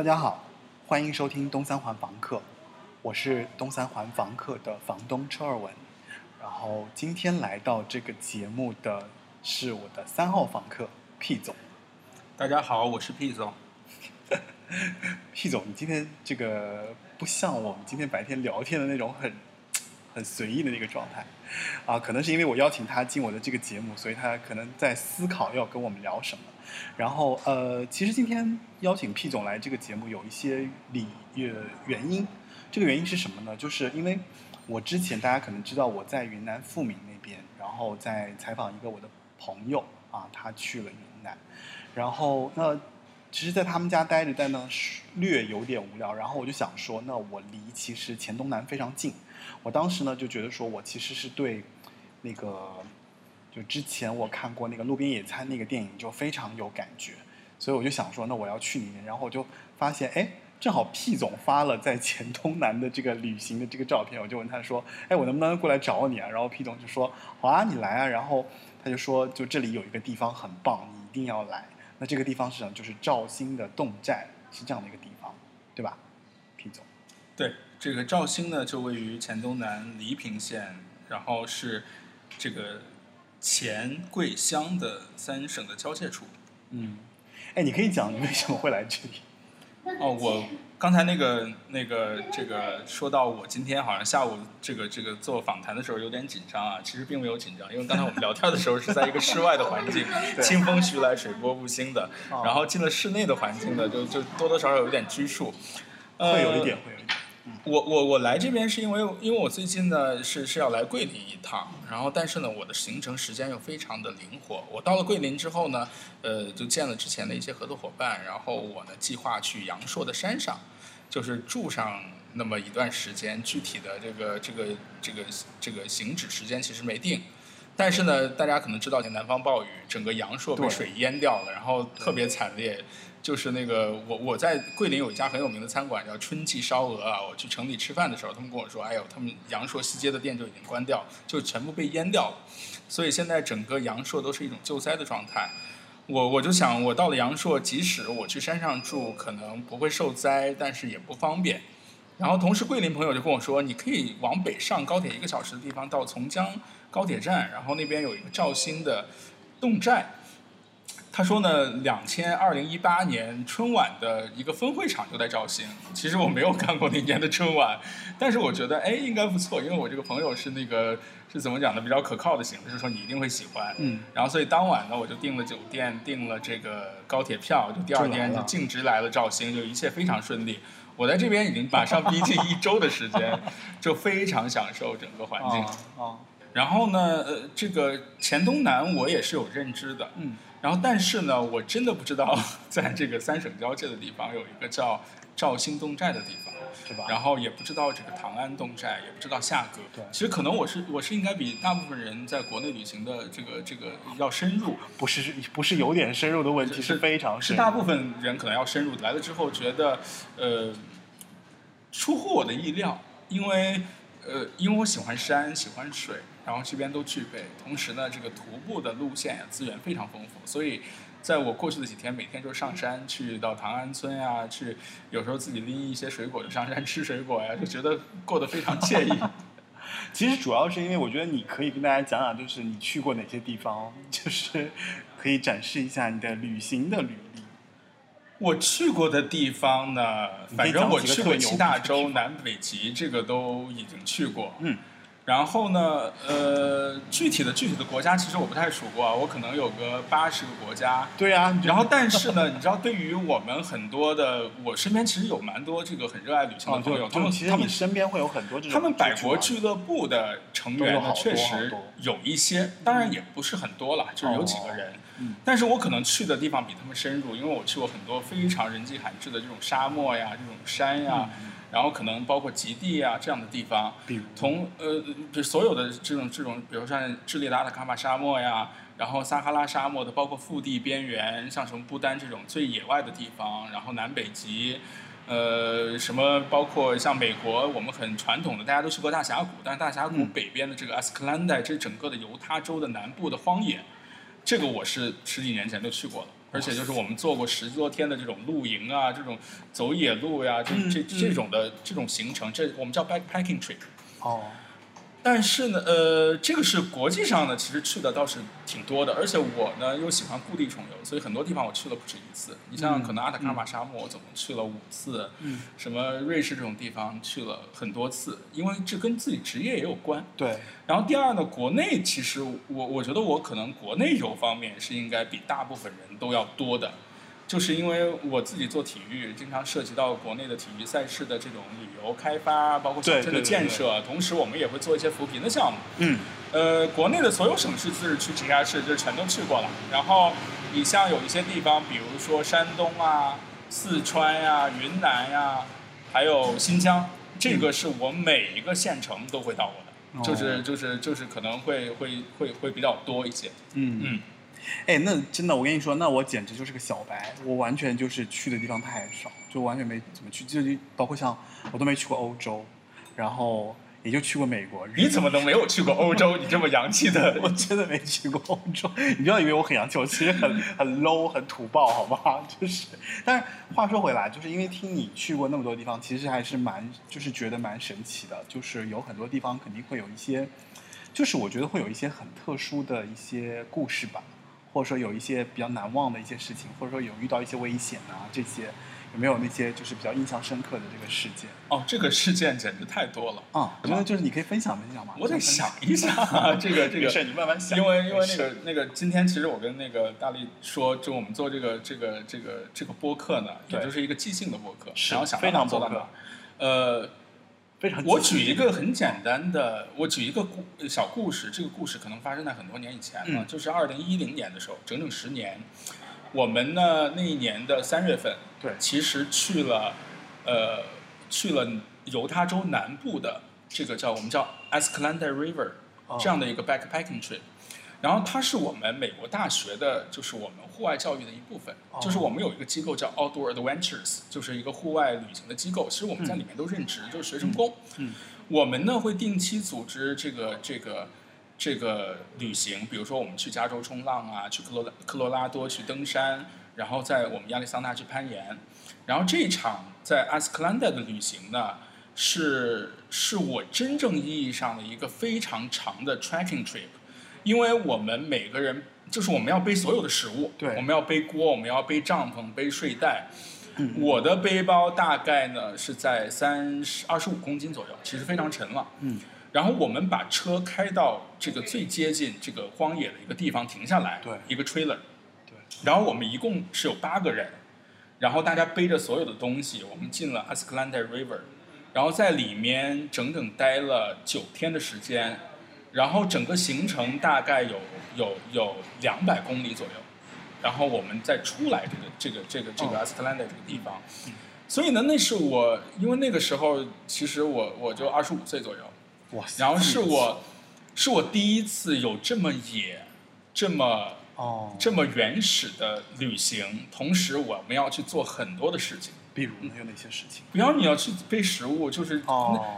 大家好，欢迎收听东三环房客，我是东三环房客的房东车尔文。然后今天来到这个节目的是我的三号房客 P 总。大家好，我是 P 总。P 总，你今天这个不像我们今天白天聊天的那种很很随意的那个状态啊，可能是因为我邀请他进我的这个节目，所以他可能在思考要跟我们聊什么。然后呃，其实今天邀请 P 总来这个节目有一些理呃原因，这个原因是什么呢？就是因为我之前大家可能知道我在云南富民那边，然后在采访一个我的朋友啊，他去了云南，然后那其实，在他们家待着待呢，略有点无聊。然后我就想说，那我离其实黔东南非常近。我当时呢就觉得说，我其实是对那个就之前我看过那个《路边野餐》那个电影就非常有感觉，所以我就想说，那我要去里面。然后我就发现，哎，正好 P 总发了在黔东南的这个旅行的这个照片，我就问他说，哎，我能不能过来找你啊？然后 P 总就说，好啊，你来啊。然后他就说，就这里有一个地方很棒，你一定要来。那这个地方是什么？就是肇兴的侗寨，是这样的一个地方，对吧，P 总？对，这个肇兴呢，就位于黔东南黎平县，然后是这个黔桂湘的三省的交界处。嗯，哎，你可以讲你为什么会来这里？哦，我刚才那个那个这个说到我今天好像下午这个这个做访谈的时候有点紧张啊，其实并没有紧张，因为刚才我们聊天的时候是在一个室外的环境，清风徐来，水波不兴的，哦然后进了室内的环境呢，就就多多少少有一点拘束，呃会有一点，会有一点。我我我来这边是因为因为我最近呢是是要来桂林一趟，然后但是呢我的行程时间又非常的灵活。我到了桂林之后呢，呃就见了之前的一些合作伙伴，然后我呢计划去阳朔的山上，就是住上那么一段时间，具体的这个这个这个这个行止时间其实没定。但是呢，大家可能知道，南方暴雨，整个阳朔被水淹掉了，然后特别惨烈。就是那个我我在桂林有一家很有名的餐馆叫春季烧鹅啊，我去城里吃饭的时候，他们跟我说，哎呦，他们阳朔西街的店就已经关掉，就全部被淹掉了，所以现在整个阳朔都是一种救灾的状态。我我就想，我到了阳朔，即使我去山上住，可能不会受灾，但是也不方便。然后同时，桂林朋友就跟我说，你可以往北上高铁一个小时的地方到从江高铁站，然后那边有一个肇兴的侗寨。他说呢，两千二零一八年春晚的一个分会场就在绍兴。其实我没有看过那年的春晚，但是我觉得哎应该不错，因为我这个朋友是那个是怎么讲的，比较可靠的型，就是说你一定会喜欢。嗯，然后所以当晚呢，我就订了酒店，订了这个高铁票，就第二天就径直来了绍兴，就一切非常顺利。我在这边已经马上逼近一周的时间，就非常享受整个环境。啊啊，然后呢，呃，这个黔东南我也是有认知的，嗯，然后但是呢，我真的不知道在这个三省交界的地方有一个叫肇兴侗寨的地方，是吧？然后也不知道这个唐安侗寨，也不知道下阁。对其实可能我是我是应该比大部分人在国内旅行的这个这个要深入，不是不是有点深入的问题，是非常深入。是大部分人可能要深入。来了之后觉得，呃，出乎我的意料，因为呃，因为我喜欢山，喜欢水，然后这边都具备。同时呢，这个徒步的路线呀资源非常丰富，所以在我过去的几天，每天就上山去到唐安村呀，去有时候自己拎一些水果就上山吃水果呀，就觉得过得非常惬意。其实主要是因为我觉得你可以跟大家讲讲，就是你去过哪些地方，就是可以展示一下你的旅行的履历。我去过的地方呢，反正我去过七大洲、南北极，这个都已经去过。嗯，然后呢，呃，具体的具体的国家其实我不太数过啊，我可能有个八十个国家。对呀、然后，但是呢，你知道，对于我们很多的，我身边其实有蛮多这个很热爱旅行的哦，朋友，就他们其实他们身边会有很多这种他们百国俱乐部的成员呢，确实有一些，当然也不是很多了，就是有几个人。嗯但是我可能去的地方比他们深入，因为我去过很多非常人迹罕至的这种沙漠呀、这种山呀，嗯然后可能包括极地啊这样的地方。比如从呃，就所有的这种这种，比如像智利的阿塔卡马沙漠呀，然后撒哈拉沙漠的，包括腹地边缘，像什么不丹这种最野外的地方，然后南北极，呃，什么包括像美国，我们很传统的，大家都去过大峡谷，但是大峡谷嗯北边的这个阿斯克兰代，这整个的犹他州的南部的荒野，这个我是十几年前就去过了。而且就是我们做过十多天的这种露营啊，这种走野路呀、这这这种的这种行程，这我们叫 backpacking trip。哦，但是呢，呃，这个是国际上呢，其实去的倒是挺多的，而且我呢又喜欢故地重游，所以很多地方我去了不止一次。你像嗯可能阿塔卡马沙漠，我总共去了五次，嗯，什么瑞士这种地方去了很多次，因为这跟自己职业也有关。对，然后第二呢，国内其实我我觉得我可能国内游方面是应该比大部分人都要多的，就是因为我自己做体育，经常涉及到国内的体育赛事的这种旅游开发，包括小镇的对对对建设，同时我们也会做一些扶贫的项目。嗯，呃，国内的所有省市、自治区、直辖市就全都去过了。然后你像有一些地方，比如说山东啊、四川呀、云南呀、还有新疆，这个是我每一个县城都会到过的，哦就是就是就是可能会会会会比较多一些。嗯嗯，哎，那真的，我跟你说，那我简直就是个小白，我完全就是去的地方太少，就完全没怎么去，就包括像我都没去过欧洲，然后也就去过美国。你怎么能没有去过欧洲？你这么洋气的 我真的没去过欧洲，你不要以为我很洋气，我其实很很 low 很土爆，好吗？就是，但是话说回来，就是因为听你去过那么多地方，其实还是蛮，就是觉得蛮神奇的，就是有很多地方肯定会有一些，就是我觉得会有一些很特殊的一些故事吧，或者说有一些比较难忘的一些事情，或者说有遇到一些危险啊这些，有没有那些就是比较印象深刻的这个事件哦，这个事件简直太多了。啊？我觉得就是你可以分享分享嘛。我得想一想啊，这个这个没事，你慢慢想。因为因为那个那个，今天其实我跟那个大力说，就我们做这个这个这个这个播客呢，也就是一个即兴的播客，然后想非常做到哪。呃，非常我举一个很简单的，我举一个故小故事，这个故事可能发生在很多年以前了，嗯就是二零一零年的时候，整整十年。我们呢那一年的三月份，对其实去了，呃，去了犹他州南部的这个叫我们叫 Escalante River 哦这样的一个 backpacking trip。然后它是我们美国大学的，就是我们户外教育的一部分。哦就是我们有一个机构叫 Outdoor Adventures，就是一个户外旅行的机构。其实我们在里面都任职，就是学生工。嗯我们呢会定期组织这个这个这个旅行，比如说我们去加州冲浪啊，去科罗拉科罗拉多去登山，然后在我们亚利桑那去攀岩。然后这一场在阿斯克兰代的旅行呢，是是我真正意义上的一个非常长的 trekking trip，因为我们每个人就是我们要背所有的食物，对。我们要背锅，我们要背帐篷，背睡袋。嗯。我的背包大概呢是在三十二十五公斤左右，其实非常沉了。嗯，然后我们把车开到这个最接近这个荒野的一个地方停下来，对。一个 trailer，对，然后我们一共是有八个人，然后大家背着所有的东西，我们进了 Escalante River，然后在里面整整待了九天的时间，然后整个行程大概有有有两百公里左右，然后我们再出来这个这个这个这个哦。Escalante 这个地方，所以呢，那是我因为那个时候其实我我就二十五岁左右，哇塞，然后是我是我第一次有这么野，这么哦，这么原始的旅行，同时我们要去做很多的事情。比如呢有哪些事情？比方你要去背食物，就是、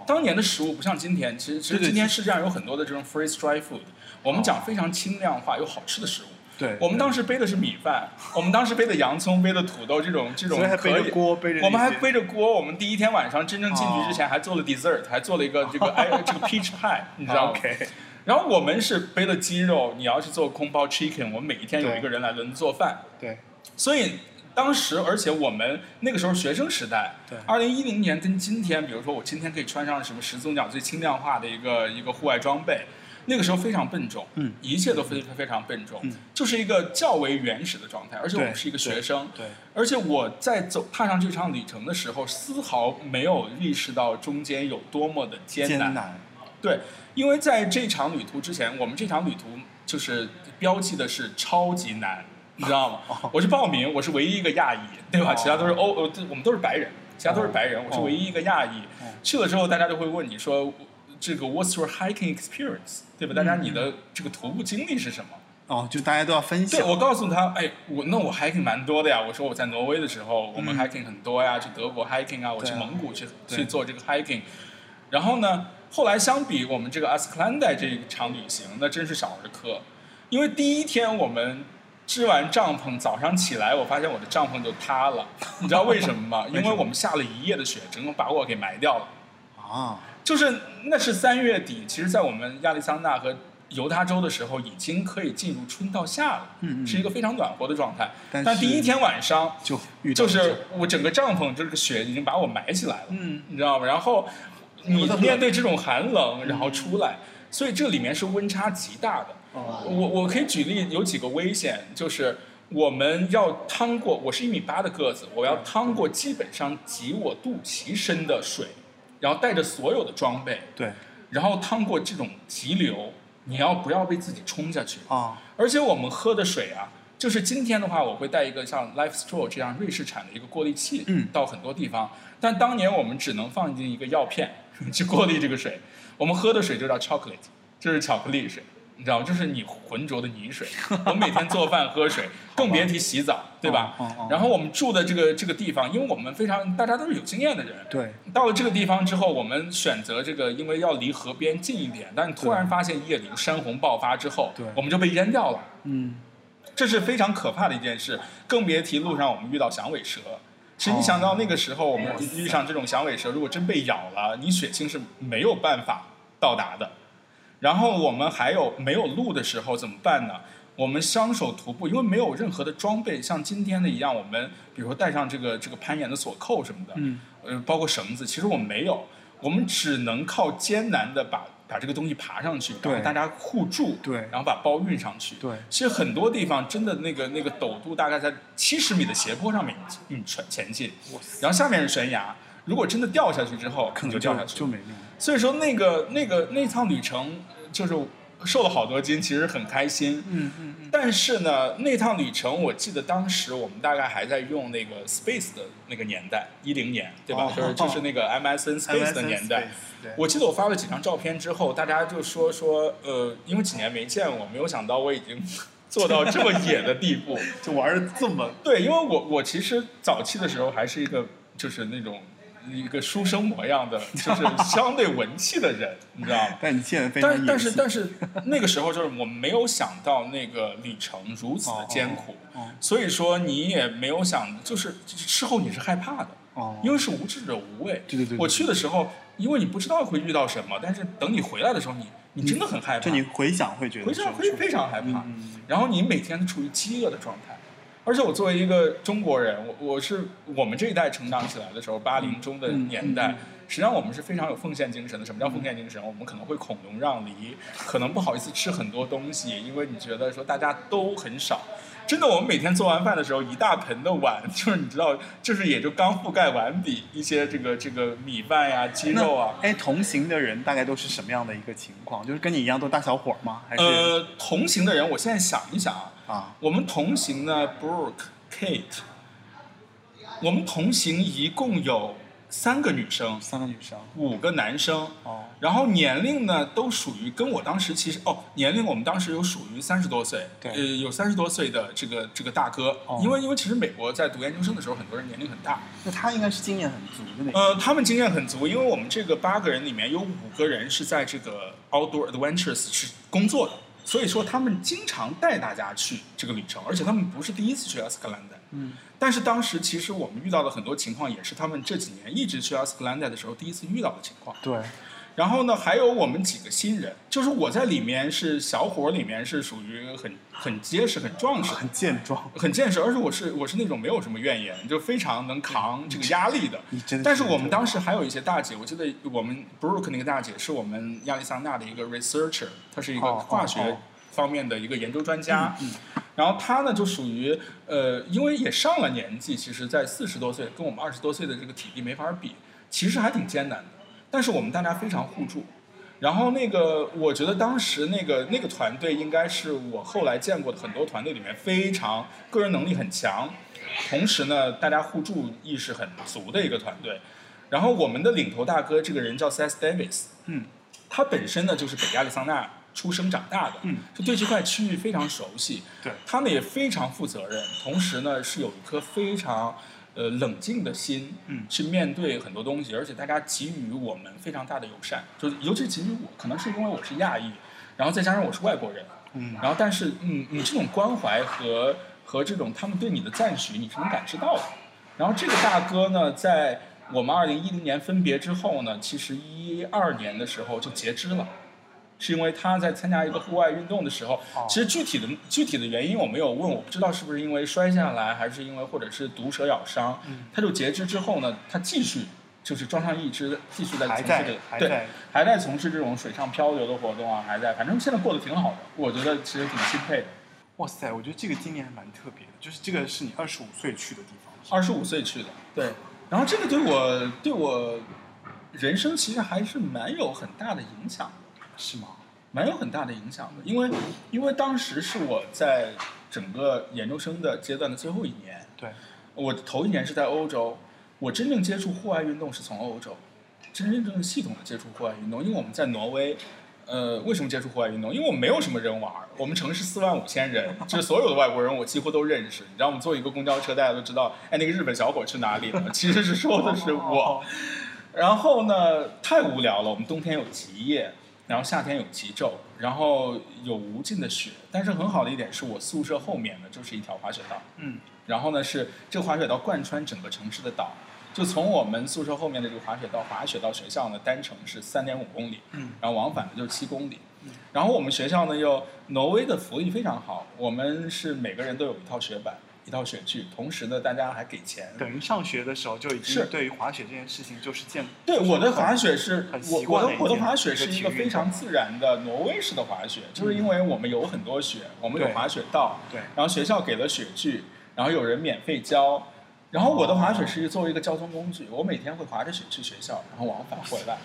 当年的食物不像今天，其实其实今天世界上有很多的这种 freeze dry food，我们讲非常轻量化、又好吃的食物。对，我们当时背的是米饭，我们当时背的洋葱、背的土豆这种这种所以还背可以。着锅，背着我们还背着锅，我们第一天晚上真正进去之前还做了 dessert，、还做了一个这个 哎这个 peach pie，你知道吗？OK，然后我们是背了鸡肉，你要去做空包 chicken，我们每一天有一个人来轮做饭，对，所以当时，而且我们那个时候学生时代，对。二零一零年跟今天，比如说我今天可以穿上什么始祖鸟最轻量化的一个一个户外装备，那个时候非常笨重，嗯。一切都非非常笨重，嗯。就是一个较为原始的状态，而且我们是一个学生，对，而且我在走踏上这场旅程的时候，丝毫没有意识到中间有多么的艰难。艰难，对，因为在这场旅途之前，我们这场旅途就是标记的是超级难，你知道吗？哦我去报名，我是唯一一个亚裔，对吧？哦其他都是欧，呃，我们都是白人，其他都是白人，哦我是唯一一个亚裔。哦去了之后，大家就会问你说，这个 What's your hiking experience？对吧？大家嗯你的这个徒步经历是什么？哦，就大家都要分享，对，我告诉他，哎，我那我 hiking 蛮多的呀。我说我在挪威的时候，我们嗯 hiking 很多呀，去德国 hiking 啊，我去蒙古去去做这个 hiking。然后呢，后来相比我们这个阿斯克兰代这一场旅行，那真是少儿科。因为第一天我们支完帐篷，早上起来我发现我的帐篷就塌了，你知道为什么吗？因为我们下了一夜的雪，整个把我给埋掉了。啊，就是那是三月底，其实，在我们亚利桑那和犹他州的时候，已经可以进入春到夏了，嗯嗯是一个非常暖和的状态。但但第一天晚上，就就是我整个帐篷这个雪已经把我埋起来了，嗯你知道吗？然后你面对这种寒冷，然后出来，所以这里面是温差极大的。哦我我可以举例有几个危险，就是我们要趟过，我是一米八的个子，我要趟过基本上及我肚脐深的水，然后带着所有的装备，对然后趟过这种急流，你要不要被自己冲下去？啊，而且我们喝的水啊，就是今天的话，我会带一个像 Life Straw 这样瑞士产的一个过滤器，嗯到很多地方。但当年我们只能放进一个药片 去过滤这个水，我们喝的水就叫 chocolate，就是巧克力水。你知道吗？就是你浑浊的泥水。我每天做饭喝水，更别提洗澡，对吧？然后我们住的这个这个地方，因为我们非常大家都是有经验的人，对到了这个地方之后，我们选择这个，因为要离河边近一点，但突然发现夜里山洪爆发之后对，我们就被淹掉了。嗯这是非常可怕的一件事，更别提路上我们遇到响尾蛇。其实你哦想到那个时候，我们遇上这种响尾蛇，如果真被咬了，你血清是没有办法到达的。然后我们还有没有路的时候怎么办呢？我们双手徒步，因为没有任何的装备，像今天的一样，我们比如说带上这个这个攀岩的锁扣什么的，嗯。呃，包括绳子，其实我们没有，我们只能靠艰难的把把这个东西爬上去，然后对大家互助，对。然后把包运上去。对。其实很多地方真的那个那个陡度大概在七十米的斜坡上面嗯前前进，然后下面是悬崖，如果真的掉下去之后，可能就掉下去就。没命了。所以说那个那个那趟旅程就是瘦了好多斤，其实很开心。嗯嗯嗯，但是呢，那趟旅程我记得当时我们大概还在用那个 Space 的那个年代，一零年对吧？哦就是就是那个 MSN Space 的年代。对我记得我发了几张照片之后，大家就说说，呃，因为几年没见我，没有想到我已经做到这么野的地步。就玩的这么对，因为我我其实早期的时候还是一个就是那种一个书生模样的，就是相对文气的人，你知道吗？但你现在非常但是但是但是那个时候就是我们没有想到那个旅程如此的艰苦，哦所以说你也没有想，就是事后你是害怕的，哦，因为是无知者无畏。对对对，我去的时候，因为你不知道会遇到什么，但是等你回来的时候，你你真的很害怕，就你回想会觉得回想会非常害怕。然后你每天处于饥饿的状态。而且我作为一个中国人，我我是我们这一代成长起来的时候，八零中的年代，实际上我们是非常有奉献精神的。什么叫奉献精神？我们可能会孔融让梨，可能不好意思吃很多东西，因为你觉得说大家都很少。真的，我们每天做完饭的时候，一大盆的碗，就是你知道，就是也就刚覆盖碗底一些这个这个米饭呀、鸡肉啊。哎，同行的人大概都是什么样的一个情况？就是跟你一样都大小伙吗？还是、呃，同行的人，我现在想一想啊，啊？我们同行呢，Brooke、Kate，我们同行一共有三个女生，三个女生。五个男生，哦。然后年龄呢都属于跟我当时其实哦，年龄我们当时有属于三十多岁，对。呃，有三十多岁的这个这个大哥，哦。因为因为其实美国在读研究生的时候，很多人年龄很大，那他应该是经验很足的那种。呃，他们经验很足，因为我们这个八个人里面有五个人是在这个 Outdoor Adventures 是工作的，所以说他们经常带大家去这个旅程，而且他们不是第一次去阿斯克兰德。嗯，但是当时其实我们遇到的很多情况，也是他们这几年一直去阿斯克兰德的时候第一次遇到的情况。对，然后呢，还有我们几个新人，就是我在里面是小伙儿，里面是属于很很结实、很壮实、很健壮，很健实，而且我是我是那种没有什么怨言，就非常能扛这个压力的。但是我们当时时还有一些大姐，我记得我们 Brook 那个大姐是我们亚利桑那的一个 researcher，她是一个哦化学方面的一个研究专家。然后她呢就属于呃，因为也上了年纪，其实在四十多岁，跟我们二十多岁的这个体力没法比，其实还挺艰难的。但是我们大家非常互助。然后那个，我觉得当时那个那个团队应该是我后来见过的很多团队里面非常个人能力很强，同时呢，大家互助意识很足的一个团队。然后我们的领头大哥这个人叫 Seth Davis，嗯，他本身呢就是北亚利桑那出生长大的，嗯，就对这块区域非常熟悉。对他呢也非常负责任，同时呢是有一颗非常呃冷静的心，嗯去面对很多东西，而且大家给予我们非常大的友善，就是尤其给予我，可能是因为我是亚裔，然后再加上我是外国人，嗯然后但是嗯，你这种关怀和和这种他们对你的赞许，你是能感知到的。然后这个大哥呢，在我们二零一零年分别之后呢，其实一二年的时候就截肢了。是因为他在参加一个户外运动的时候，哦其实具体的具体的原因我没有问，我不知道是不是因为摔下来，还是因为或者是毒蛇咬伤。嗯他就截肢之后呢，他继续就是装上一只，继续在从事这个对，还在还在从事这种水上漂流的活动啊，还在，反正现在过得挺好的，我觉得其实挺钦佩的。哇塞，我觉得这个经历还蛮特别的，就是这个是你二十五岁去的地方，二十五岁去的，对，然后这个对我对我人生其实还是蛮有很大的影响的。是吗？蛮有很大的影响的，因为因为当时是我在整个研究生的阶段的最后一年，对，我头一年是在欧洲，我真正接触户外运动是从欧洲，真真正正系统的接触户外运动，因为我们在挪威。呃，为什么接触户外运动？因为我们没有什么人玩儿，我们城市四万五千人，就是所有的外国人我几乎都认识。你知道，我们坐一个公交车，大家都知道，哎，那个日本小伙去哪里了？其实是说的是我。哦然后呢，太无聊了。我们冬天有极夜，然后夏天有极昼，然后有无尽的雪。但是很好的一点是我宿舍后面呢就是一条滑雪道，嗯，然后呢是这个滑雪道贯穿整个城市的岛，就从我们宿舍后面的这个滑雪道滑雪到学校呢，单程是三点五公里，嗯，然后往返呢就是七公里。然后我们学校呢又挪威的福利非常好，我们是每个人都有一套雪板、一套雪具，同时呢大家还给钱。等于上学的时候就已是经对于滑雪这件事情就是见对，我的滑雪是我我的我的滑雪是一个非常自然的挪威式的滑雪，就是因为我们有很多雪，我们有滑雪道，对然后学校给了雪具，然后有人免费教，然后我的滑雪是作为一个交通工具，我每天会滑着雪去学校，然后往返回来，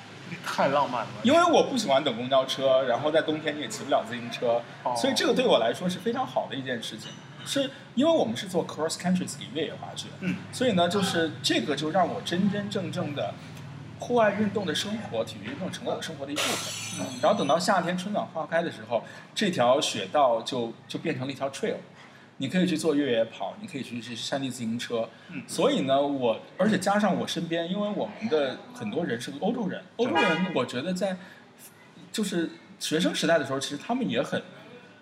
太浪漫了，因为我不喜欢等公交车，然后在冬天你也骑不了自行车，哦所以这个对我来说是非常好的一件事情，是因为我们是做 cross country ski 越野滑雪，嗯，所以呢，就是这个就让我真真正正的户外运动的生活、体育运动成了我生活的一部分。嗯然后等到夏天春暖花开的时候，这条雪道就就变成了一条 trail，你可以去做越野跑，你可以去去山地自行车。嗯所以呢，我而且加上我身边，因为我们的很多人是个欧洲人，欧洲人我觉得在就是学生时代的时候，其实他们也很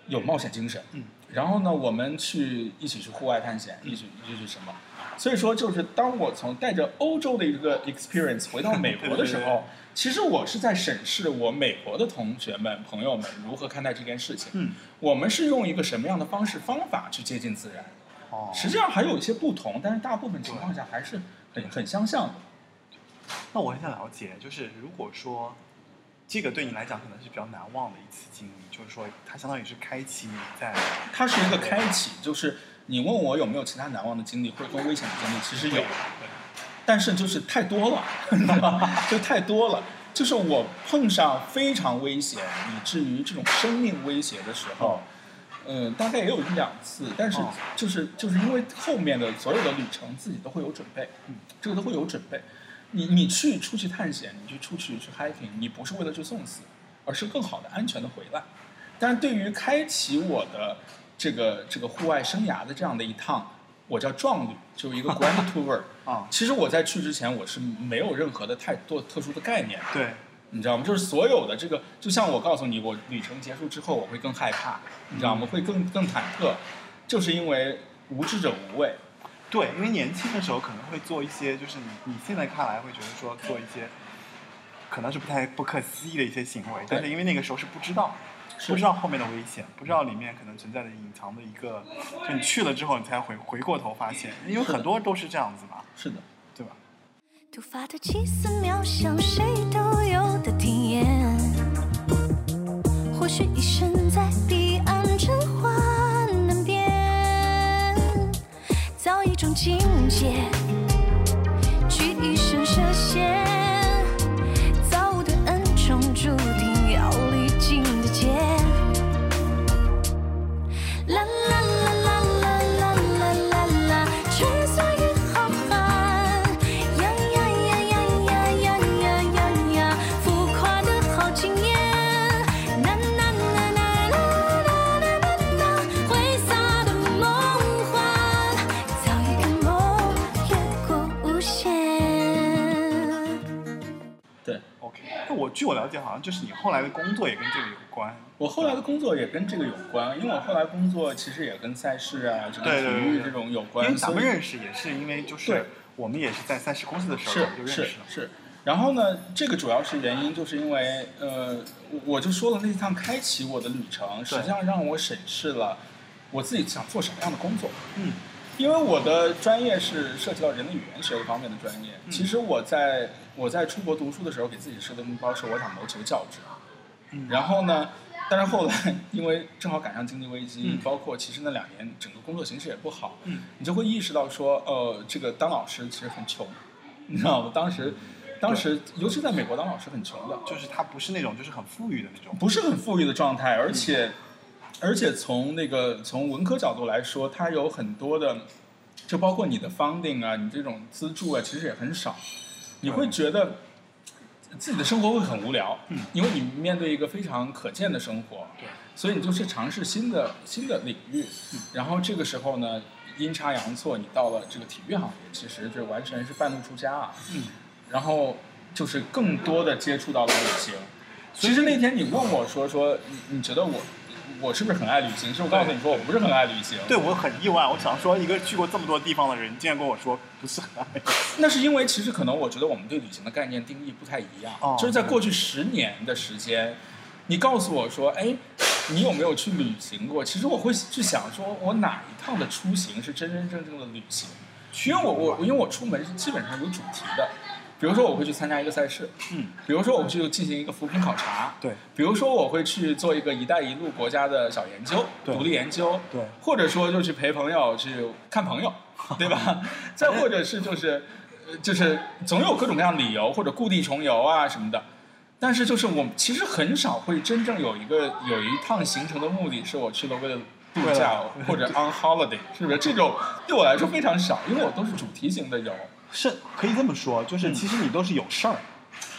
有冒险精神。嗯。然后呢，我们去一起去户外探险，一起一起去什么？所以说，就是当我从带着欧洲的一个 experience 回到美国的时候，其实我是在审视我美国的同学们、朋友们如何看待这件事情。嗯，我们是用一个什么样的方式方法去接近自然？哦，实际上还有一些不同，但是大部分情况下还是很很相像的。那我很想了解，就是如果说这个对你来讲可能是比较难忘的一次经历，就是说它相当于是开启你在它是一个开启，就是你问我有没有其他难忘的经历或者说危险的经历，其实有，但是就是太多了？就太多了。就是我碰上非常危险，以至于这种生命威胁的时候，嗯，大概也有一两次，但是哦就是就是因为后面的所有的旅程自己都会有准备，嗯，这个都会有准备。你你去出去探险，你去出去去 hiking，你不是为了去送死，而是更好的安全的回来。但是对于开启我的这个这个户外生涯的这样的一趟，我叫壮旅，就是一个 grand tour。啊，其实我在去之前，我是没有任何的太多特殊的概念，对，你知道吗？就是所有的这个，就像我告诉你，我旅程结束之后，我会更害怕，你知道吗？会更更忐忑，就是因为无知者无畏。对，因为年轻的时候可能会做一些，就是你你现在看来会觉得说做一些可能是不太不可思议的一些行为，但是因为那个时候是不知道。不知道后面的危险，不知道里面可能存在的隐藏的一个，就你去了之后，你才回回过头发现，因为很多都是这样子嘛，是的，对吧？突发的奇思妙想，谁都有的体验。或许一生在种境界，我据我了解，好像就是你后来的工作也跟这个有关。我后来的工作也跟这个有关，因为我后来工作其实也跟赛事啊、这个体育这种有关，因为咱们认识也是因为就是我们也是在赛事公司的时候就认识是了。是。然后呢，这个主要是原因，就是因为呃，我我就说了那趟开启我的旅程，实际上让我审视了我自己想做什么样的工作。嗯，因为我的专业是涉及到人类语言学方面的专业。嗯其实我在我在出国读书的时候，给自己设的目标是我想谋求教职。嗯然后呢，但是后来因为正好赶上经济危机，嗯包括其实那两年整个工作形势也不好，嗯你就会意识到说，呃，这个当老师其实很穷，你知道吗？当时，当时尤其在美国当老师很穷的，就是他不是那种就是很富裕的那种。不是很富裕的状态，而且，而且从那个从文科角度来说，它有很多的，就包括你的 funding 啊，你这种资助啊，其实也很少，你会觉得自己的生活会很无聊，嗯。因为你面对一个非常可见的生活，对，所以你就去尝试新的新的领域，嗯。然后这个时候呢，阴差阳错，你到了这个体育行业，其实这完全是半路出家啊，嗯，然后就是更多的接触到了旅行。其实那天你问我说说你你觉得我我是不是很爱旅行？其实我告诉你说我不是很爱旅行。对我很意外，我想说一个去过这么多地方的人，竟然跟我说不是很爱。那是因为其实可能我觉得我们对旅行的概念定义不太一样。哦就是在过去十年的时间，你告诉我说，哎，你有没有去旅行过？其实我会去想说，我哪一趟的出行是真真正正的旅行？因为我我因为我出门是基本上有主题的，比如说我会去参加一个赛事，嗯，比如说我去进行一个扶贫考察，对比如说我会去做一个“一带一路”国家的小研究、对独立研究，对或者说就去陪朋友去看朋友，对吧？再或者是就是，呃就是总有各种各样的理由或者故地重游啊什么的。但是就是我其实很少会真正有一个有一趟行程的目的是我去了为了度假或者 on holiday，是不是？这种对我来说非常少，因为我都是主题型的游。是可以这么说，就是嗯。其实你都是有事儿，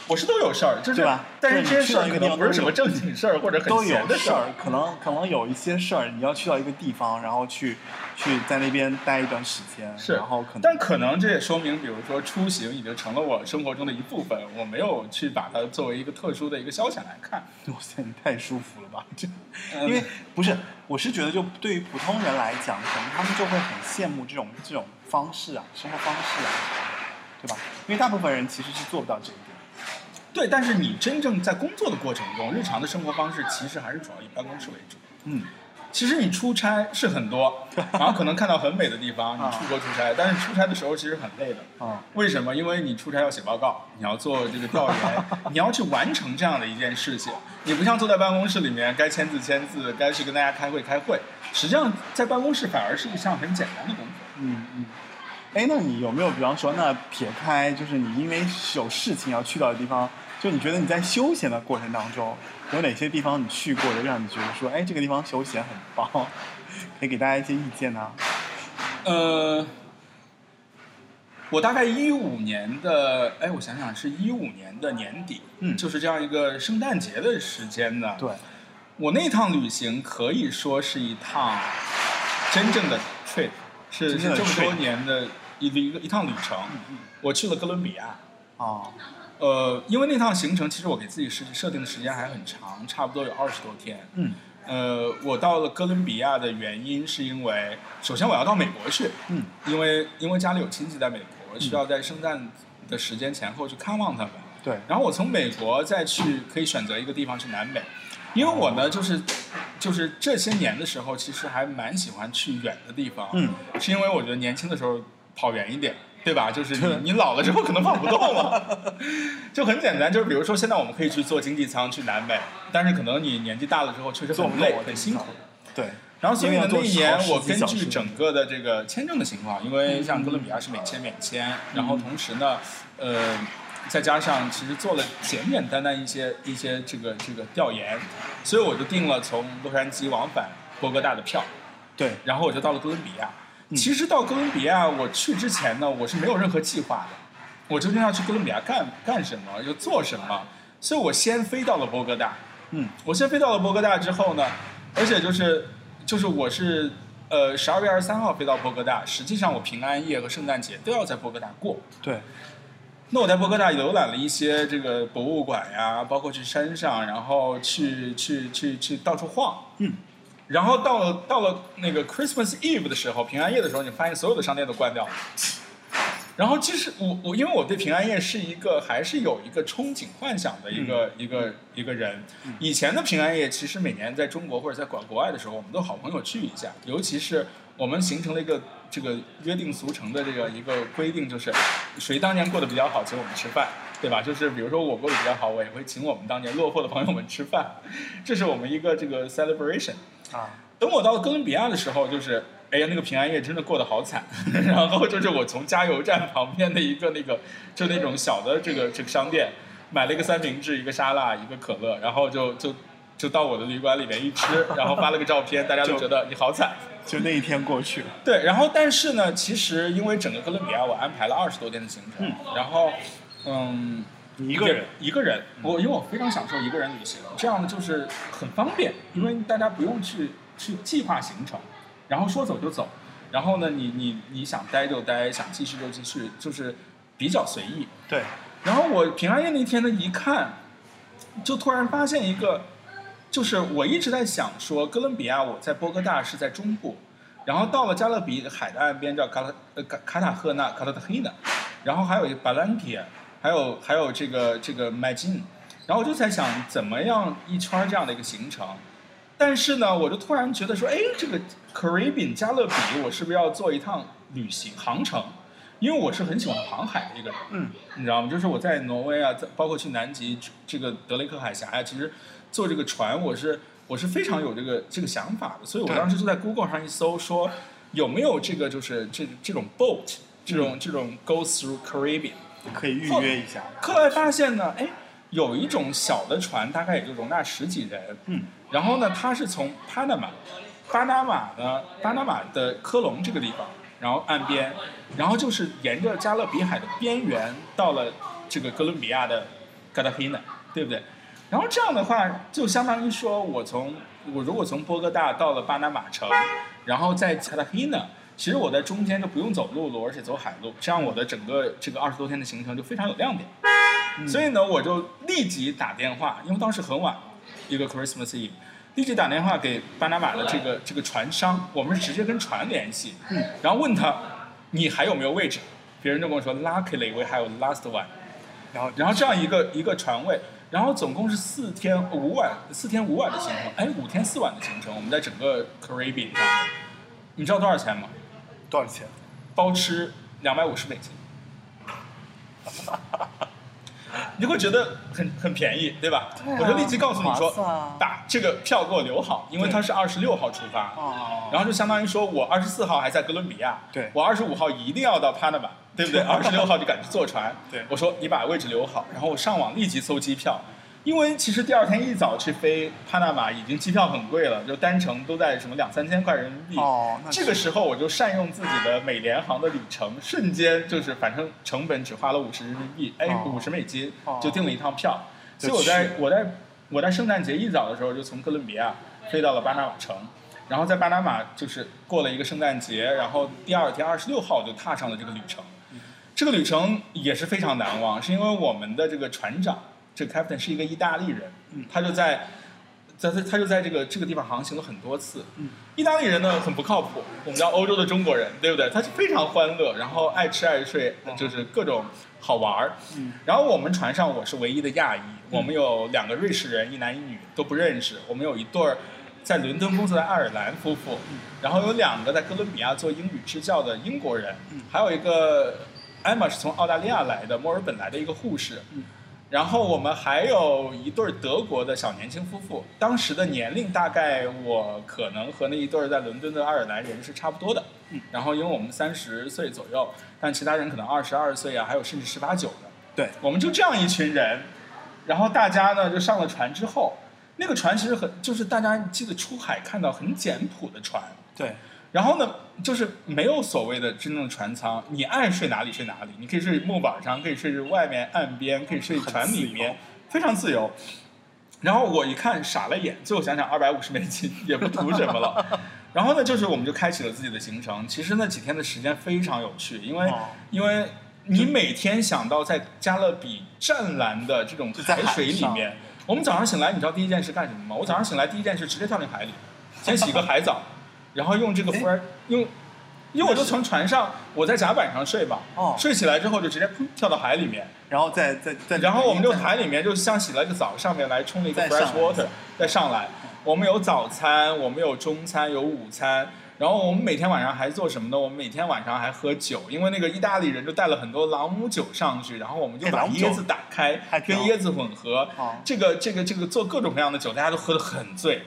我是都有事儿，就是对吧但是这些事儿可能不是什么正经事儿或者很都闲的事儿，可能可能有一些事儿，你要去到一个地方，然后去去在那边待一段时间，是然后可能但可能这也说明，比如说出行已经成了我生活中的一部分，我没有去把它作为一个特殊的一个消遣来看。哇塞，你太舒服了吧？就嗯因为不是，我是觉得就对于普通人来讲，可能他们就会很羡慕这种这种方式啊，生活方式啊，对吧？因为大部分人其实是做不到这一点。对，但是你真正在工作的过程中，日常的生活方式其实还是主要以办公室为主。嗯，其实你出差是很多，然后可能看到很美的地方，啊你出国出差，但是出差的时候其实很累的。啊，为什么？因为你出差要写报告，你要做这个调研，你要去完成这样的一件事情。你不像坐在办公室里面，该签字签字，该去跟大家开会开会。实际上，在办公室反而是一项很简单的工作。嗯嗯。哎，那你有没有，比方说，那撇开就是你因为有事情要去到的地方，就你觉得你在休闲的过程当中，有哪些地方你去过的，让你觉得说，哎，这个地方休闲很棒，可以给大家一些意见呢？呃，我大概一五年的，哎，我想想是一五年的年底，嗯就是这样一个圣诞节的时间呢。对，我那趟旅行可以说是一趟真正的 trip，是这么多年的一一个一趟旅程。嗯我去了哥伦比亚，哦，呃，因为那趟行程其实我给自己设设定的时间还很长，差不多有二十多天。嗯呃，我到了哥伦比亚的原因是因为，首先我要到美国去，嗯因为因为家里有亲戚在美国，需要在圣诞的时间前后去看望他们。对，然后我从美国再去可以选择一个地方去南美，因为我呢就是就是这些年的时候，其实还蛮喜欢去远的地方，嗯，是因为我觉得年轻的时候跑远一点。对吧？就是你你老了之后可能跑不动了，就很简单。就是比如说现在我们可以去坐经济舱去南美，但是可能你年纪大了之后确实很累很辛苦。对，然后所以呢，那一年我根据整个的这个签证的情况，因为像哥伦比亚是免签免签，然后同时呢，呃，再加上其实做了简简单单一些一些这个这个调研，所以我就订了从洛杉矶往返波哥大的票，对，然后我就到了哥伦比亚。嗯其实到哥伦比亚，我去之前呢，我是没有任何计划的，我究竟要去哥伦比亚干干什么，要做什么，所以我先飞到了波哥大。嗯，我先飞到了波哥大之后呢，而且就是就是我是呃十二月二十三号飞到波哥大，实际上我平安夜和圣诞节都要在波哥大过。对，那我在波哥大游览了一些这个博物馆呀，包括去山上，然后去去去去到处晃。嗯。然后到了到了那个 Christmas Eve 的时候，平安夜的时候，你发现所有的商店都关掉了。然后其实我我因为我对平安夜是一个还是有一个憧憬幻想的一个、一个一个人。以前的平安夜其实每年在中国或者在国国外的时候，我们都好朋友聚一下，尤其是我们形成了一个这个约定俗成的这个一个规定，就是谁当年过得比较好，请我们吃饭，对吧？就是比如说我过得比较好，我也会请我们当年落魄的朋友们吃饭，这是我们一个这个 celebration。啊，等我到哥伦比亚的时候，就是哎呀，那个平安夜真的过得好惨。然后就是我从加油站旁边的一个那个就那种小的这个这个商店，买了一个三明治、一个沙拉、一个可乐，然后就就就到我的旅馆里面一吃，然后发了个照片，大家都觉得你好惨。就那一天过去了。对，然后但是呢，其实因为整个哥伦比亚我安排了二十多天的行程，然后嗯。你一个人，一个人，我因为我非常享受一个人旅行，这样呢就是很方便，因为大家不用去去计划行程，然后说走就走，然后呢你你你想待就待，想继续就继续，就是比较随意。对，然后我平安夜那天呢一看，就突然发现一个，就是我一直在想说，哥伦比亚我在波哥大是在中部，然后到了加勒比海的岸边叫卡塔呃卡卡塔赫纳卡塔赫纳，然后还有一个巴兰提亚。还有还有这个这个迈金，然后我就在想怎么样一圈儿这样的一个行程，但是呢，我就突然觉得说，哎，这个 Caribbean 加勒比，我是不是要做一趟旅行航程？因为我是很喜欢航海的一个人，嗯，你知道吗？就是我在挪威啊，在包括去南极这个德雷克海峡呀、其实坐这个船，我是我是非常有这个这个想法的，所以我当时就在 Google 上一搜，说有没有这个就是这这种 boat 这种、这种 goes through Caribbean。可以预约一下。后来发现呢，哎，有一种小的船，大概也就容纳十几人。嗯。然后呢，它是从巴拿马，巴拿马的，巴拿马的科隆这个地方，然后岸边，然后就是沿着加勒比海的边缘到了这个哥伦比亚的卡塔皮纳，对不对？然后这样的话，就相当于说我从我如果从波哥大到了巴拿马城，然后在卡塔皮纳。其实我在中间就不用走陆路，而且走海路，这样我的整个这个二十多天的行程就非常有亮点。所以呢，我就立即打电话，因为当时很晚，一个 Christmas Eve，立即打电话给巴拿马的这个这个船商，我们是直接跟船联系，嗯，然后问他你还有没有位置，别人就跟我说 Luckily we have last one，然后然后这样一个一个船位，然后总共是四天五晚，四天五晚的行程，哎，五天四晚的行程，我们在整个 Caribbean 上面，你知道多少钱吗？多少钱？包吃两百五十美金，你就会觉得很很便宜，对吧？对啊我就立即告诉你说把这个票给我留好，因为对它是二十六号出发，哦然后就相当于说我二十四号还在哥伦比亚，对我二十五号一定要到 Panama，对不对？二十六号就赶去坐船，对我说你把位置留好，然后我上网立即搜机票。因为其实第二天一早去飞帕纳马已经机票很贵了，就单程都在什么两三千块人民币。哦这个时候我就善用自己的美联航的里程，瞬间就是反正成本只花了五十人民币，哎，哦五十美金哦就订了一趟票。所以我在我在我在圣诞节一早的时候就从哥伦比亚飞到了巴拿马城，然后在巴拿马就是过了一个圣诞节，然后第二天二十六号就踏上了这个旅程。这个旅程也是非常难忘，是因为我们的这个船长，这个 captain 是一个意大利人，他就在，在他他就在这个这个地方航行了很多次。意大利人呢很不靠谱，我们叫欧洲的中国人，对不对？他是非常欢乐，然后爱吃爱睡，就是各种好玩儿。嗯然后我们船上我是唯一的亚裔，我们有两个瑞士人，一男一女都不认识。我们有一对儿在伦敦工作的爱尔兰夫妇，然后有两个在哥伦比亚做英语支教的英国人，还有一个艾玛是从澳大利亚来的，墨尔本来的一个护士。然后我们还有一对德国的小年轻夫妇，当时的年龄大概我可能和那一对儿在伦敦的爱尔兰人是差不多的。嗯然后因为我们三十岁左右，但其他人可能二十二岁啊，还有甚至十八九的。对，我们就这样一群人，然后大家呢就上了船之后，那个船其实很就是大家记得出海看到很简朴的船，对，然后呢就是没有所谓的真正的船舱，你爱睡哪里睡哪里，你可以睡木板上，可以睡外面岸边，可以睡船里面，非常自由。然后我一看傻了眼，最后想想二百五十美金也不图什么了。然后呢，就是我们就开启了自己的行程。其实那几天的时间非常有趣，因为、哦因为你每天想到在加勒比湛蓝的这种就海水里面，我们早上醒来，你知道第一件事干什么吗？我早上醒来第一件事直接跳进海里，先洗个海澡，然后用这个哎。浮儿用，因为我就从船上我在甲板上睡吧，哦。睡起来之后就直接砰跳到海里面，然后再再再，然后我们就海里面就像洗了一个澡，上面来冲了一个再 fresh 来。water，再上来。我们有早餐，我们有中餐，有午餐。然后我们每天晚上还做什么呢？我们每天晚上还喝酒，因为那个意大利人就带了很多朗姆酒上去，然后我们就把哎朗姆酒椰子打开还，挺好。跟椰子混合。哦，这个这个这个做各种各样的酒，大家都喝得很醉，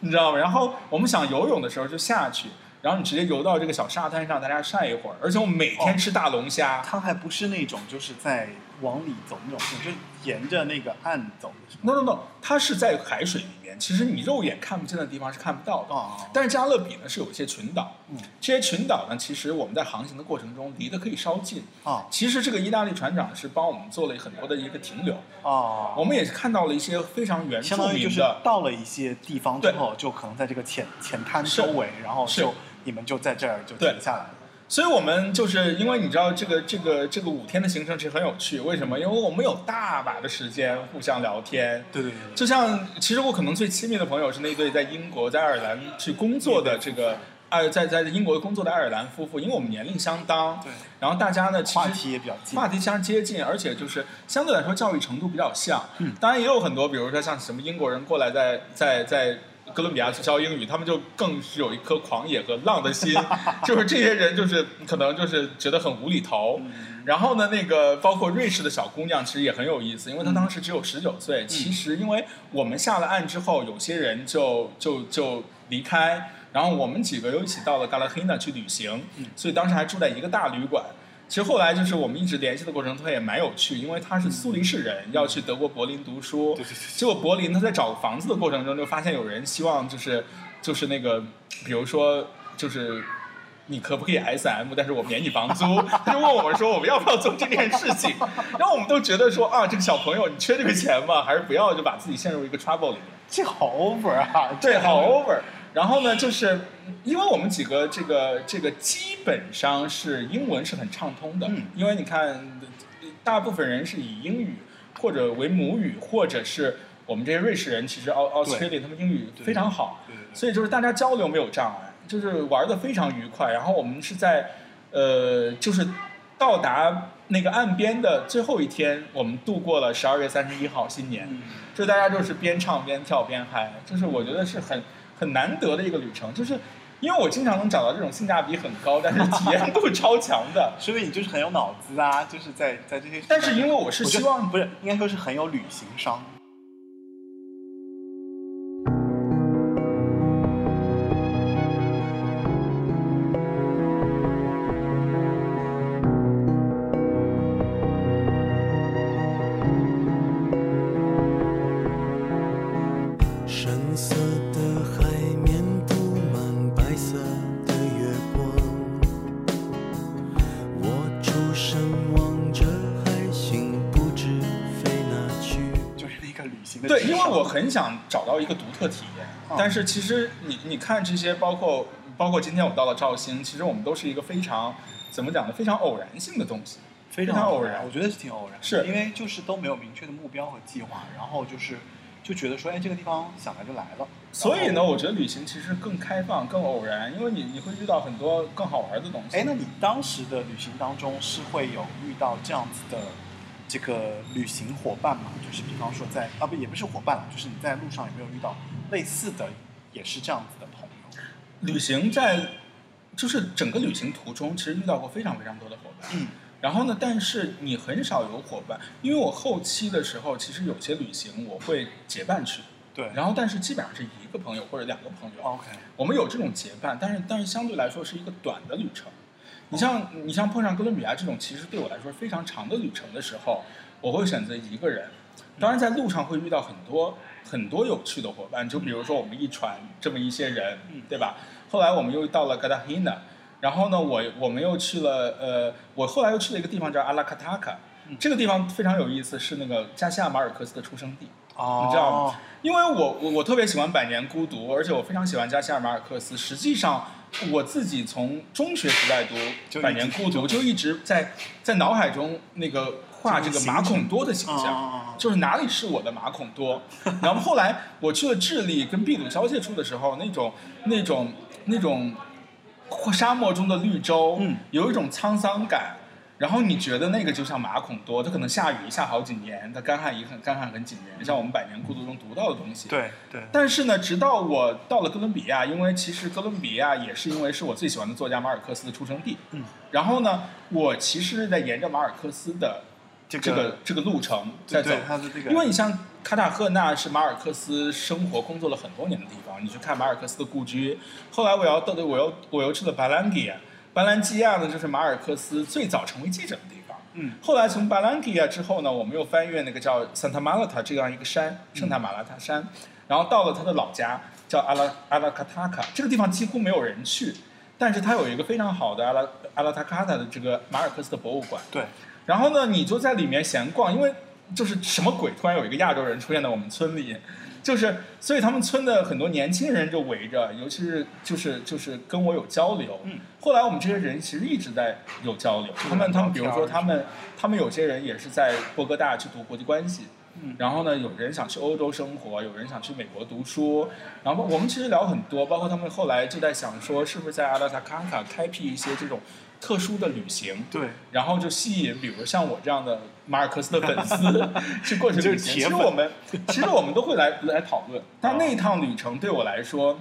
你知道吗？然后我们想游泳的时候就下去，然后你直接游到这个小沙滩上，大家晒一会儿。而且我们每天哦吃大龙虾，它还不是那种就是在往里走那种，就是沿着那个岸走的是吗？No no no，它是在海水里面，其实你肉眼看不见的地方是看不到的。哦，但是加勒比呢是有一些群岛，嗯这些群岛呢，其实我们在航行的过程中离得可以稍近。哦其实这个意大利船长是帮我们做了很多的一个停留，哦，我们也是看到了一些非常原住相当于就是民的，到了一些地方之后，就可能在这个浅浅滩周围，然后就你们就在这儿就对停下来了。所以我们就是因为你知道这个这个这个五天的行程其实很有趣，为什么？因为我们有大把的时间互相聊天，对对对对，就像其实我可能最亲密的朋友是那对在英国在爱尔兰去工作的这个爱在在英国工作的爱尔兰夫妇，因为我们年龄相当，对，然后大家呢其实话题也比较近。话题相接近，而且就是相对来说教育程度比较像。嗯当然也有很多，比如说像什么英国人过来在在在哥伦比亚去教英语，他们就更是有一颗狂野和浪的心，就是这些人就是可能就是觉得很无厘头。然后呢，那个包括瑞士的小姑娘其实也很有意思，因为她当时只有十九岁。其实因为我们下了岸之后，有些人就就就离开，然后我们几个又一起到了嘎拉黑纳去旅行，所以当时还住在一个大旅馆。其实后来就是我们一直联系的过程，他也蛮有趣，因为他是苏黎世人，要去德国柏林读书。对对对结果柏林他在找房子的过程中，就发现有人希望就是就是那个，比如说就是你可不可以 S M，但是我免你房租。他就问我们说我们要不要做这件事情，然后我们都觉得说啊，这个小朋友你缺这个钱吗？还是不要，就把自己陷入一个 trouble 里面。这好 over 啊！对，好 over。然后呢，就是因为我们几个这个这个基本上是英文是很畅通的，嗯因为你看，大部分人是以英语或者为母语，或者是我们这些瑞士人，其实澳 Australia 他们英语非常好，所以就是大家交流没有障碍，就是玩的非常愉快。然后我们是在呃，就是到达那个岸边的最后一天，我们度过了十二月三十一号新年。嗯就大家就是边唱边跳边嗨，就是我觉得是很很难得的一个旅程，就是因为我经常能找到这种性价比很高，但是体验度超强的。所以你就是很有脑子啊，就是在在这些。但是因为我是希望不是，应该说是很有旅行商。我很想找到一个独特体验，嗯但是其实你你看这些，包括包括今天我到了绍兴，其实我们都是一个非常怎么讲呢，非常偶然性的东西。非非常偶然我觉得是挺偶然，是因为就是都没有明确的目标和计划，然后就是就觉得说，哎，这个地方想来就来了。所以呢，我觉得旅行其实更开放、更偶然，因为你你会遇到很多更好玩的东西。哎，那你当时的旅行当中是会有遇到这样子的这个旅行伙伴嘛？就是比方说在啊不也不是伙伴，就是你在路上有没有遇到类似的也是这样子的朋友？旅行在就是整个旅行途中，其实遇到过非常非常多的伙伴。嗯，然后呢，但是你很少有伙伴，因为我后期的时候，其实有些旅行我会结伴去，对，然后但是基本上是一个朋友或者两个朋友。OK，我们有这种结伴，但是但是相对来说是一个短的旅程。你像你像碰上哥伦比亚这种，其实对我来说非常长的旅程的时候，我会选择一个人。当然，在路上会遇到很多很多有趣的伙伴，就比如说我们一船这么一些人，对吧？后来我们又到了 h i n a 然后呢，我我们又去了呃，我后来又去了一个地方叫阿拉卡塔卡，这个地方非常有意思，是那个加西亚马尔克斯的出生地。哦，你知道吗？因为我我我特别喜欢《百年孤独》，而且我非常喜欢加西亚马尔克斯。实际上，我自己从中学时代读《百年孤独》，就一直在在脑海中那个画这个马孔多的形象，啊就是哪里是我的马孔多。然后后来我去了智利跟秘鲁交界处的时候，那种那种那种沙漠中的绿洲，嗯有一种沧桑感。然后你觉得那个就像马孔多，它可能下雨下好几年，它干旱也很干旱很几年，像我们《百年孤独》中读到的东西。。对对，但是呢，直到我到了哥伦比亚，因为其实哥伦比亚也是因为是我最喜欢的作家马尔克斯的出生地。嗯。然后呢，我其实是在沿着马尔克斯的这这个这个路程在走他的这个，因为你像卡塔赫纳是马尔克斯生活工作了很多年的地方，你去看马尔克斯的故居。后来我要到的，我又我又去了巴兰基亚，巴兰基亚呢就是马尔克斯最早成为记者的地方。嗯，后来从巴兰基亚之后呢，我们又翻越那个叫圣塔马拉塔这样一个山，圣塔马拉塔山，然后到了他的老家叫阿拉阿拉卡塔卡，这个地方几乎没有人去，但是它有一个非常好的阿拉阿拉塔卡塔的这个马尔克斯的博物馆。对，然后呢，你就在里面闲逛，因为就是什么鬼，突然有一个亚洲人出现在我们村里，就是所以他们村的很多年轻人就围着，尤其是就是就是跟我有交流。嗯，后来我们这些人其实一直在有交流，他们他们比如说他们他们有些人也是在波哥大去读国际关系。嗯然后呢，有人想去欧洲生活，有人想去美国读书，然后我们其实聊很多，包括他们后来就在想说，是不是在阿拉塔卡卡开辟一些这种特殊的旅行，对，然后就吸引，比如像我这样的马尔克斯的粉丝 去过去旅行。其实我们其实我们都会来来讨论，但那一趟旅程对我来说，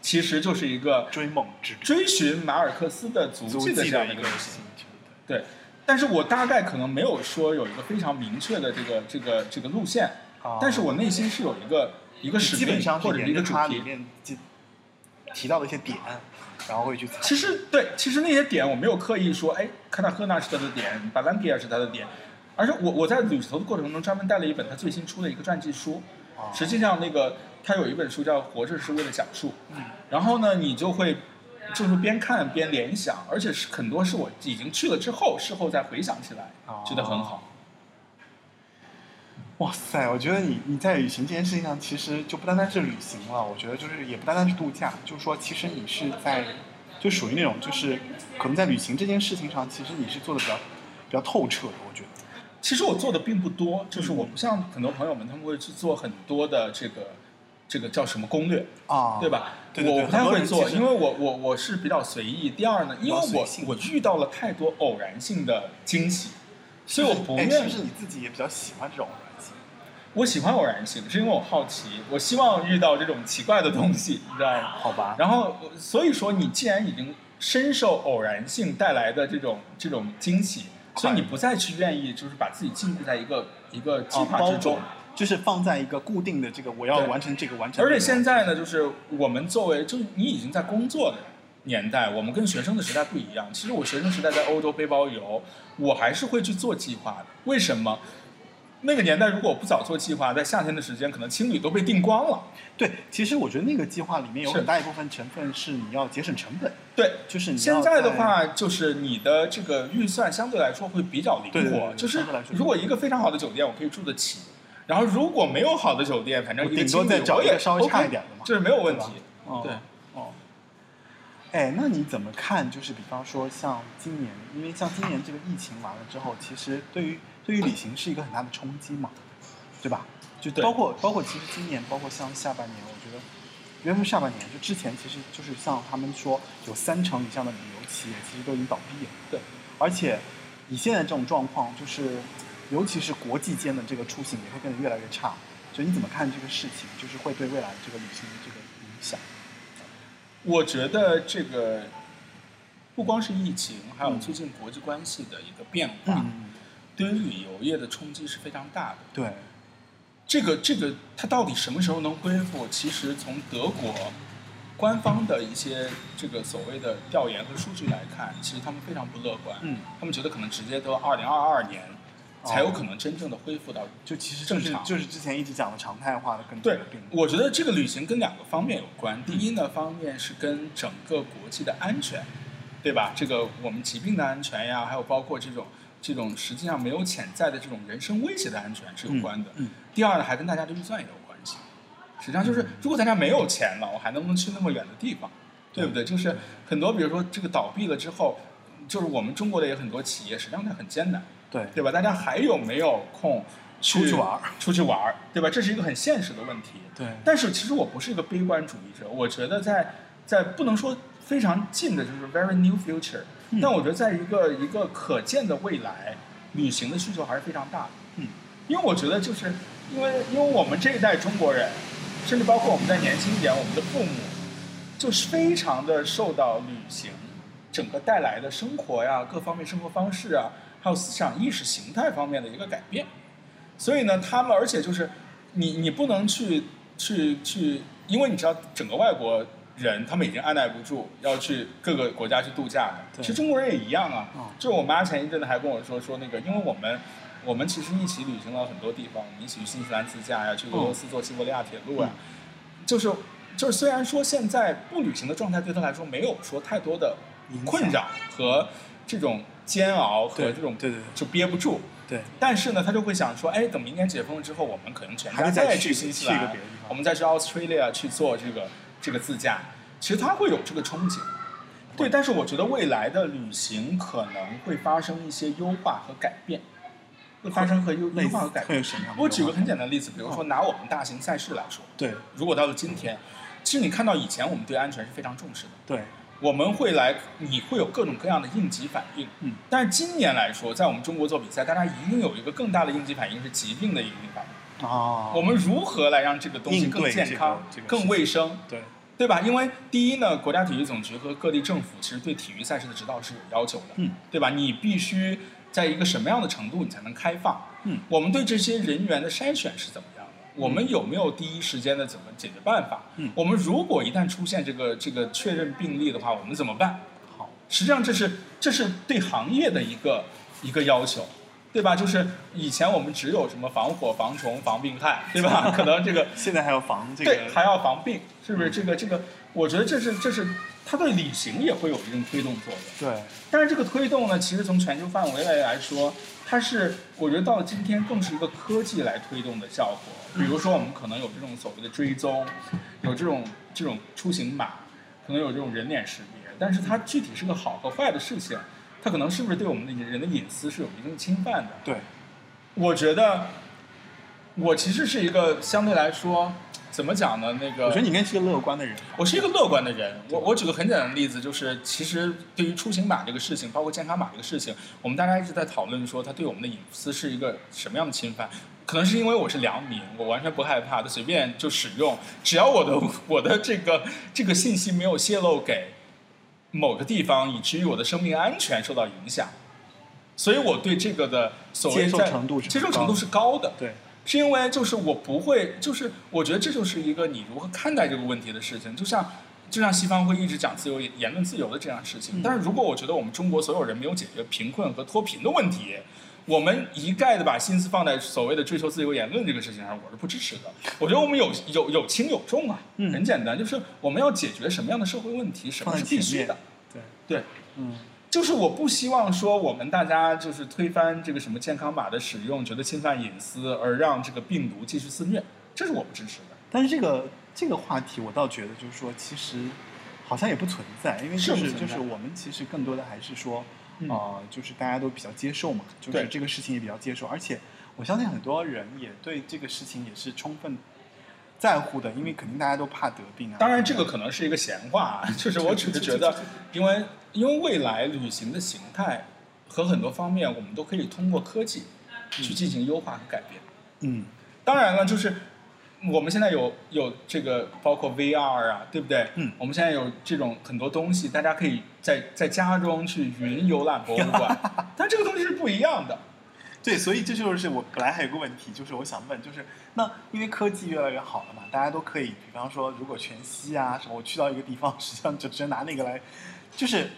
其实就是一个追梦之旅，追寻马尔克斯的足足迹的这样一个旅行。行。，对，但是我大概可能没有说有一个非常明确的这个这个这个路线，啊。但是我内心是有一个一个使命或者一个主题。它里面提提到的一些点，然后会去其实对，其实那些点我没有刻意说，哎，卡塔赫纳是他的点，巴兰基亚是他的点，而是我我在旅途的过程中专门带了一本他最新出的一个传记书。啊实际上，那个他有一本书叫《活着是为了讲述》，嗯然后呢，你就会就是边看边联想，而且是很多是我已经去了之后，事后再回想起来，哦觉得很好。哇塞，我觉得你你在旅行这件事情上，其实就不单单是旅行了，我觉得就是也不单单是度假，就是说其实你是在就属于那种就是可能在旅行这件事情上，其实你是做的比较比较透彻的，我觉得。其实我做的并不多，就是我不像很多朋友们，他们会去做很多的这个这个叫什么攻略，啊对？吧？对对对我不太会做，因为我我我是比较随意。第二呢，因为我我遇到了太多偶然性的惊喜，所以我不哎愿意。是你自己也比较喜欢这种？我喜欢偶然性，是因为我好奇，我希望遇到这种奇怪的东西，你知道吗？好吧，然后，所以说你既然已经深受偶然性带来的这种这种惊喜，所以你不再去愿意就是把自己禁锢在一个一个计划之中。就是放在一个固定的这个我要完成这个完成。而且现在呢，就是我们作为，就是你已经在工作的年代，我们跟学生的时代不一样。其实我学生时代在欧洲背包游，我还是会去做计划的。为什么？那个年代如果我不早做计划，在夏天的时间，可能青旅都被订光了。对，其实我觉得那个计划里面有很大一部分成分是你要节省成本，对，就是你现在的话，就是你的这个预算相对来说会比较灵活，对对对对就是如果一个非常好的酒店，我可以住得起。然后如果没有好的酒店，反正顶多再找一个稍微差一点的嘛这是没有问题对，哦。哎，那你怎么看？就是比方说，像今年，因为像今年这个疫情完了之后，其实对于对于旅行是一个很大的冲击嘛，对吧？就包括包括其实今年，包括像下半年，我觉得，别说下半年，就之前其实就是像他们说，有三成以上的旅游企业其实都已经倒闭了。对，而且以现在这种状况，就是尤其是国际间的这个出行也会变得越来越差。就你怎么看这个事情？就是会对未来这个旅行的这个影响？我觉得这个不光是疫情，还有嗯最近国际关系的一个变化，嗯，对于旅游业的冲击是非常大的。对，这个这个它到底什么时候能恢复？其实从德国官方的一些这个所谓的调研和数据来看，其实他们非常不乐观。嗯，他们觉得可能直接到二零二二年才有可能真正的恢复到。就其实正常就是之前一直讲的常态化的更多对我觉得这个旅行跟两个方面有关。第一呢，方面是跟整个国际的安全，对吧？这个我们疾病的安全呀，还有包括这种这种实际上没有潜在的这种人身威胁的安全是有关的。嗯嗯第二呢，还跟大家的预算也有关系。实际上就是，如果大家没有钱了，我还能不能去那么远的地方，对不对？就是很多，比如说这个倒闭了之后，就是我们中国的也很多企业，实际上它很艰难，对对吧？大家还有没有空去出去玩儿出去玩儿，对吧？这是一个很现实的问题。对但是其实我不是一个悲观主义者，我觉得在在不能说非常近的，就是 very new future，、嗯但我觉得在一个一个可见的未来，旅行的需求还是非常大的。嗯，因为我觉得就是因为因为我们这一代中国人，甚至包括我们在年轻一点，我们的父母，就是非常的受到旅行整个带来的生活呀、各方面生活方式啊，还有思想意识形态方面的一个改变。所以呢，他们而且就是你你不能去去去，因为你知道整个外国人他们已经按耐不住要去各个国家去度假了，其实中国人也一样啊。嗯就我妈前一阵子还跟我说说那个，因为我们我们其实一起旅行了很多地方，我们一起去新西兰自驾呀，去俄罗斯坐西伯利亚铁路呀，就是就是虽然说现在不旅行的状态对他来说没有说太多的困扰和这种煎熬和这种对对对就憋不住，对，但是呢，他就会想说，哎，等明年解封了之后，我们可能全家再去去新西去一个兰我们再去 Australia 去做这个这个自驾。其实他会有这个憧憬，对。但是我觉得未来的旅行可能会发生一些优化和改变，会发生和优优化和改变。我举个很简单的例子，比如说拿我们大型赛事来说，对如果到了今天，其实你看到以前我们对安全是非常重视的。对我们会来，你会有各种各样的应急反应。嗯，但是今年来说，在我们中国做比赛，大家一定有一个更大的应急反应是疾病的应急反应。啊，我们如何来让这个东西更健康、更卫生，对对吧？因为第一呢，国家体育总局和各地政府其实对体育赛事的指导是有要求的，嗯，对吧？你必须在一个什么样的程度你才能开放？嗯，我们对这些人员的筛选是怎么样的？我们有没有第一时间的怎么解决办法？嗯我们如果一旦出现这个这个确认病例的话，我们怎么办？好实际上这是这是对行业的一个一个要求，对吧？就是以前我们只有什么防火、防虫、防病害，对吧？可能这个现在还要防这个对个还要防病，是不是？这个这个，我觉得这是这是它对旅行也会有一定推动作用。对但是这个推动呢，其实从全球范围内来说，它是我觉得到了今天更是一个科技来推动的效果。比如说，我们可能有这种所谓的追踪，有这种这种出行码，可能有这种人脸识别，但是它具体是个好和坏的事情，它可能是不是对我们的人的隐私是有一定侵犯的？对我觉得，我其实是一个相对来说，怎么讲呢？那个，我觉得你应该是个乐观的人。我是一个乐观的人。我我举个很简单的例子，就是其实对于出行码这个事情，包括健康码这个事情，我们大家一直在讨论说它对我们的隐私是一个什么样的侵犯。可能是因为我是良民，我完全不害怕，它随便就使用，只要我的我的这个这个信息没有泄露给某个地方，以至于我的生命安全受到影响，所以我对这个的所谓接受在程度是接受程度高的是高的。对。是因为就是我不会，就是我觉得这就是一个你如何看待这个问题的事情。就像就像西方会一直讲自由言论自由的这样事情，但是如果我觉得我们中国所有人没有解决贫困和脱贫的问题，我们一概的把心思放在所谓的追求自由言论这个事情上，我是不支持的。我觉得我们有有有轻有重啊，嗯很简单，就是我们要解决什么样的社会问题，什么是必须的。对对，嗯就是我不希望说我们大家就是推翻这个什么健康码的使用，觉得侵犯隐私，而让这个病毒继续肆虐，这是我不支持的。但是这个这个话题，我倒觉得就是说，其实好像也不存在，因为就是就是我们其实更多的还是说，嗯呃，就是大家都比较接受嘛，就是对这个事情也比较接受，而且我相信很多人也对这个事情也是充分在乎的，因为肯定大家都怕得病啊。当然，这个可能是一个闲话，啊，就是我只是觉得，因为因为未来旅行的形态和很多方面，我们都可以通过科技去进行优化和改变。嗯，当然了，就是我们现在有有这个包括 VR 啊，对不对？嗯我们现在有这种很多东西，大家可以在在家中去云游览博物馆，但这个东西是不一样的。对，所以这就是我本来还有个问题，就是我想问，就是那因为科技越来越好了嘛，大家都可以，比方说如果全息啊什么，我去到一个地方，实际上就直接拿那个来，就是，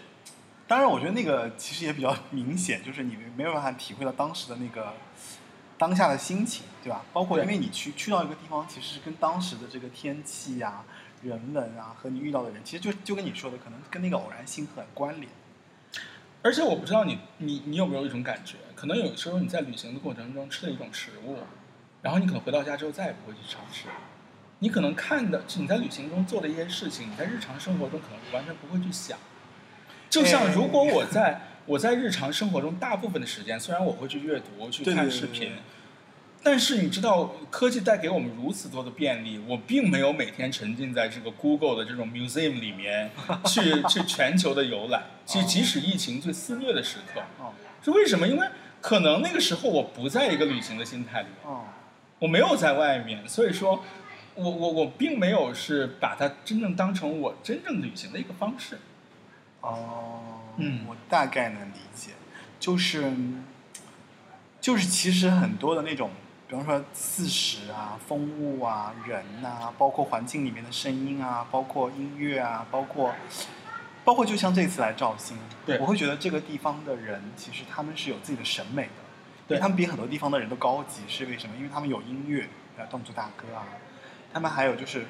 当然我觉得那个其实也比较明显，就是你没有办法体会到当时的那个当下的心情，对吧？包括因为你去去到一个地方，其实是跟当时的这个天气呀、人文啊和你遇到的人，其实就就跟你说的，可能跟那个偶然性很关联。而且我不知道你你你有没有一种感觉，可能有时候你在旅行的过程中吃了一种食物，然后你可能回到家之后再也不会去尝试。你可能看的你在旅行中做的一些事情，你在日常生活中可能完全不会去想。就像如果我在我在日常生活中大部分的时间，虽然我会去阅读、去看视频对对对，但是你知道科技带给我们如此多的便利，我并没有每天沉浸在这个 Google 的这种 museum 里面 去去全球的游览。其实即使疫情最肆虐的时刻，哦是为什么？因为可能那个时候我不在一个旅行的心态里面，哦，我没有在外面，所以说，我我我并没有是把它真正当成我真正旅行的一个方式。哦，嗯我大概能理解，就是就是其实很多的那种，比方说四时啊、风物啊、人呐、包括环境里面的声音啊，包括音乐啊，包括包括就像这次来绍兴，对我会觉得这个地方的人其实他们是有自己的审美的，因对为他们比很多地方的人都高级，是为什么？因为他们有音乐，呃，侗族大歌啊，他们还有就是，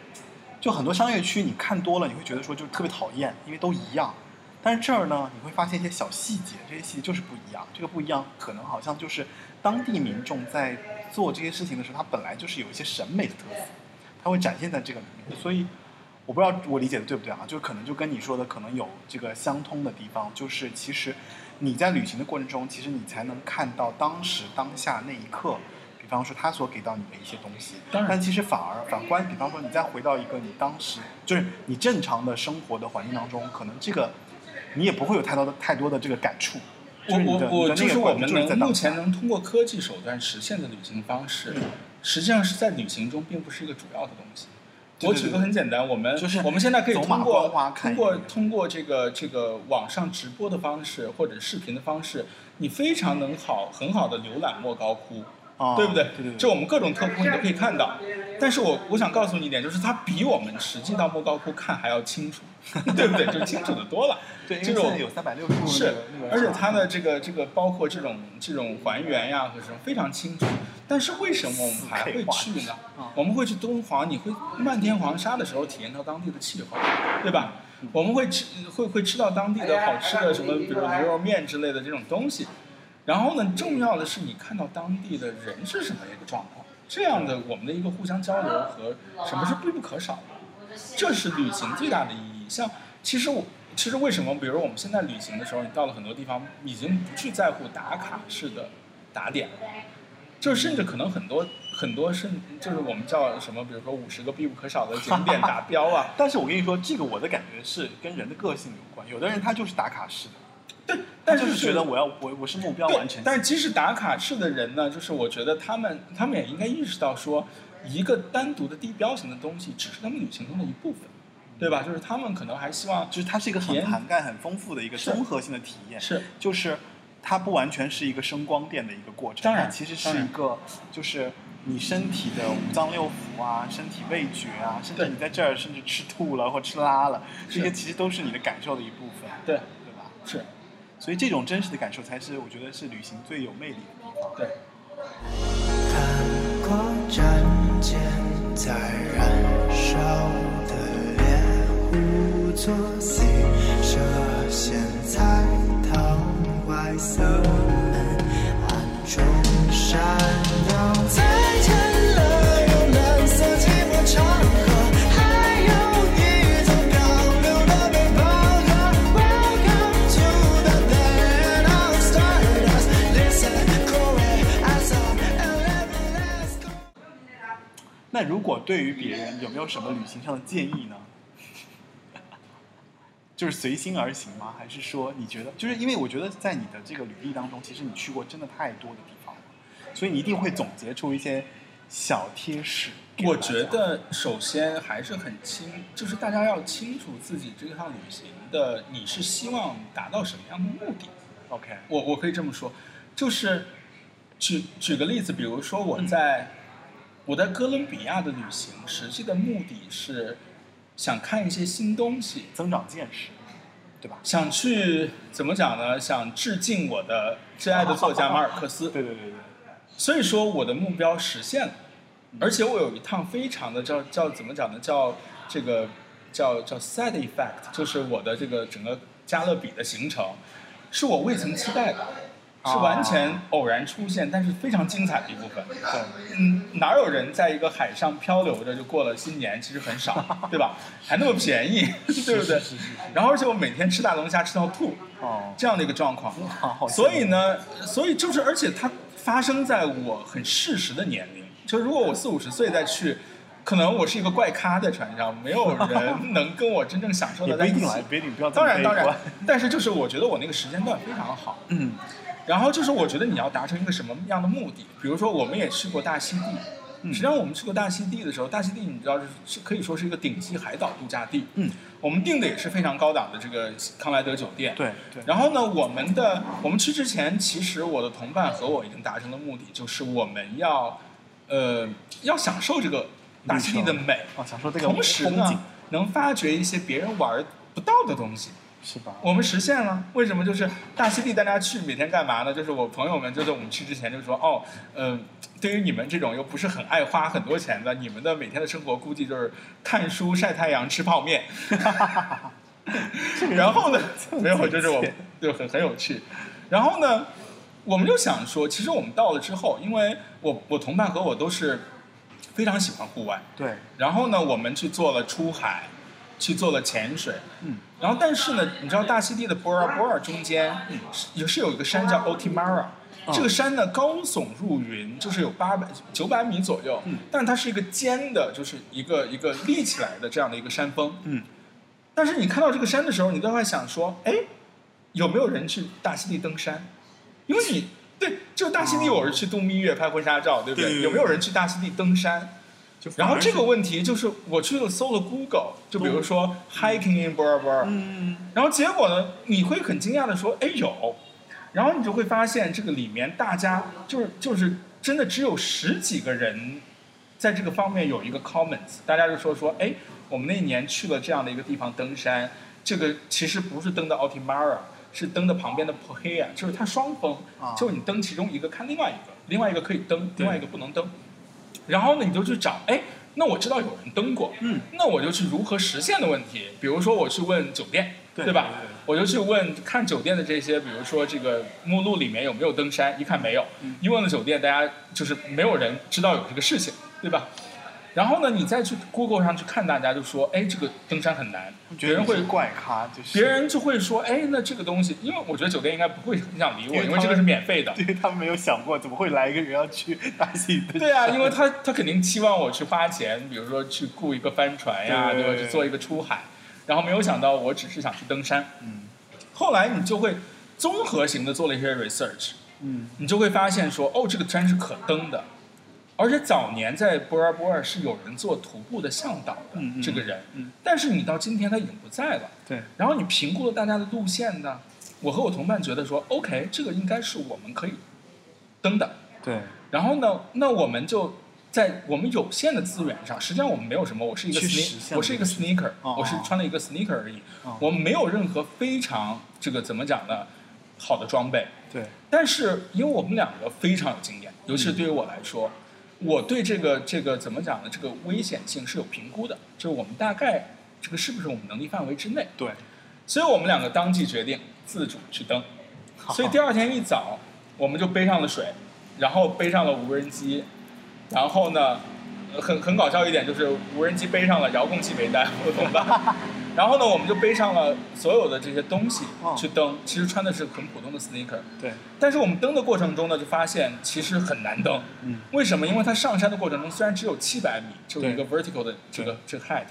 就很多商业区你看多了，你会觉得说就特别讨厌，因为都一样。但是这儿呢，你会发现一些小细节，这些细节就是不一样。这个不一样，可能好像就是当地民众在做这些事情的时候，他本来就是有一些审美的特色，他会展现在这个里面。所以我不知道我理解的对不对啊？就可能就跟你说的可能有这个相通的地方，就是其实你在旅行的过程中，其实你才能看到当时当下那一刻，比方说他所给到你的一些东西。但其实反而反观，比方说你再回到一个你当时就是你正常的生活的环境当中，可能这个你也不会有太多的太多的这个感触。我我我就是我们能目前能通过科技手段实现的旅行方式，实际上是在旅行中并不是一个主要的东西。我举个很简单，我们就是我们现在可以通过通过通过这个这个网上直播的方式或者视频的方式，你非常能好很好的浏览莫高窟。啊对不对？对对对。就我们各种特窟你都可以看到，但是我我想告诉你一点，就是它比我们实际到莫高窟看还要清楚，对不对？就清楚的多了。对，因这种有三百六十度是而且它的这个这个包括这种这种还原呀和什么非常清楚。但是为什么我们还会去呢啊？我们会去敦煌，你会漫天黄沙的时候体验到当地的气候，对吧？我们会吃会会吃到当地的好吃的什么，比如牛肉面之类的这种东西。然后呢，重要的是你看到当地的人是什么一个状况，这样的我们的一个互相交流和什么是必不可少的，这是旅行最大的意义。像其实我其实为什么，比如我们现在旅行的时候，你到了很多地方，已经不去在乎打卡式的打点了，就甚至可能很多 很多甚就是我们叫什么，比如说五十个必不可少的景点达标啊，但是我跟你说，这个我的感觉是跟人的个性有关。有的人他就是打卡式的，对，他但就是是觉得我要我我是目标完成。但是即使打卡式的人呢，就是我觉得他们他们也应该意识到说，一个单独的地标型的东西只是他们旅行中的一部分，对吧？就是他们可能还希望就是它是一个很涵盖、很丰富的一个综合性的体验，是就是它不完全是一个声光电的一个过程，当然其实是一个就是你身体的五脏六腑啊，身体味觉啊，甚至你在这儿甚至吃吐了或吃拉了，这些其实都是你的感受的一部分，对对吧？是所以这种真实的感受才是我觉得是旅行最有魅力的地方。对。看过战舰在燃烧的猎户座 C 射线在堂外色门暗中闪那如果对于别人有没有什么旅行上的建议呢？就是随心而行吗？还是说你觉得，就是因为我觉得在你的这个履历当中，其实你去过真的太多的地方了，所以你一定会总结出一些小贴士我。觉得首先还是很清，就是大家要清楚自己这趟旅行的你是希望达到什么样的目的。OK，我我可以这么说，就是举举个例子，比如说我在、我在哥伦比亚的旅行，实际的目的是想看一些新东西，增长见识，对吧？想去怎么讲呢？想致敬我的挚爱的作家马尔克斯。对对对对，所以说我的目标实现了，而且我有一趟非常的叫叫怎么讲呢？叫这个叫叫 side effect，就是我的这个整个加勒比的行程，是我未曾期待的，是完全偶然出现，但是非常精彩的一部分。对，嗯，哪有人在一个海上漂流着就过了新年？其实很少，对吧？还那么便宜，对不对？然后而且我每天吃大龙虾吃到吐，哦，这样的一个状况。所以呢，所以就是，而且它发生在我很适时的年龄。就如果我四五十岁再去，可能我是一个怪咖在船上，没有人能跟我真正享受的在一起当然当然但是就是我觉得我那个时间段非常好。嗯，然后就是我觉得你要达成一个什么样的目的？比如说我们也去过大溪地，嗯实际上我们去过大溪地的时候，大溪地你知道是是可以说是一个顶级海岛度假地。嗯，我们订的也是非常高档的这个康莱德酒店。对对，然后呢，我们的我们去之前，其实我的同伴和我已经达成了目的，就是我们要，呃，要享受这个大溪地的美，哦，享受这个同时呢，能发掘一些别人玩不到的东西。是吧？我们实现了，为什么？就是大溪地大家去每天干嘛呢？就是我朋友们就在我们去之前就说，哦，嗯、对于你们这种又不是很爱花很多钱的，你们的每天的生活估计就是看书、晒太阳、吃泡面。然后呢，没有，就是我就很很有趣。然后呢，我们就想说，其实我们到了之后，因为我我同伴和我都是非常喜欢户外，对，然后呢，我们去做了出海，去做了潜水，嗯，然后但是呢，你知道大溪地的博尔博尔中间嗯也是有一个山叫 Otimara，、嗯这个山呢高耸入云，就是有八百九百米左右，嗯。但它是一个尖的，就是一个一个立起来的这样的一个山峰，嗯，但是你看到这个山的时候，你都会想说，哎，有没有人去大溪地登山？因为你对，就大溪地，我是去度蜜月拍婚纱照，对不对对。有没有人去大溪地登山？就然后这个问，题就是我去了搜了 Google，就比如说 hiking in Bora，、嗯，然后结果呢，你会很惊讶的说，哎有，然后你就会发现这个里面大家就是就是真的只有十几个人在这个方面有一个 comments，大家就说说，哎，我们那年去了这样的一个地方登山，这个其实不是登的 Altimara，是登的旁边的 Pohea，就是它双峰，啊。就是你登其中一个看另外一个，另外一个可以登，另外一个不能登。然后呢，你就去找，哎，那我知道有人登过，嗯，那我就去如何实现的问题，比如说我去问酒店，对吧？对对。我就去问看酒店的这些，比如说这个目录里面有没有登山，一看没有，嗯。一问了酒店，大家就是没有人知道有这个事情，对吧？然后呢，你再去 Google 上去看，大家就说，哎，这个登山很难，别人会怪咖，就是别人就会说，哎，那这个东西，因为我觉得酒店应该不会很想理我，因为因为这个是免费的。对他们没有想过，怎么会来一个人要去大溪登？对啊，因为他他肯定期望我去花钱，比如说去雇一个帆船呀，对吧？去做一个出海，然后没有想到我只是想去登山。嗯后来你就会综合型的做了一些 research，嗯，你就会发现说，哦，这个山是可登的，而且早年在波尔波尔是有人做徒步的向导的，这个人，嗯但是你到今天他已经不在了。对，然后你评估了大家的路线呢，我和我同伴觉得说，OK，这个应该是我们可以登的。对，然后呢，那我们就在我们有限的资源上，实际上我们没有什么，我是一个 sne，现我是一个 sneaker，、哦我是穿了一个 sneaker 而已，哦我们没有任何非常这个怎么讲呢，好的装备。对，但是因为我们两个非常有经验，尤其是对于我来说，我对这个这个怎么讲呢？这个危险性是有评估的，就是我们大概这个是不是我们能力范围之内。对，所以我们两个当即决定自主去登。所以第二天一早，我们就背上了水，然后背上了无人机，然后呢，呃很很搞笑一点就是无人机背上了，遥控器没带，我同伴。然后呢，我们就背上了所有的这些东西哦去登，其实穿的是很普通的 sneaker，对，但是我们登的过程中呢，就发现其实很难登。嗯，为什么？因为它上山的过程中虽然只有七百米，就是一个 vertical 的这个这个 height，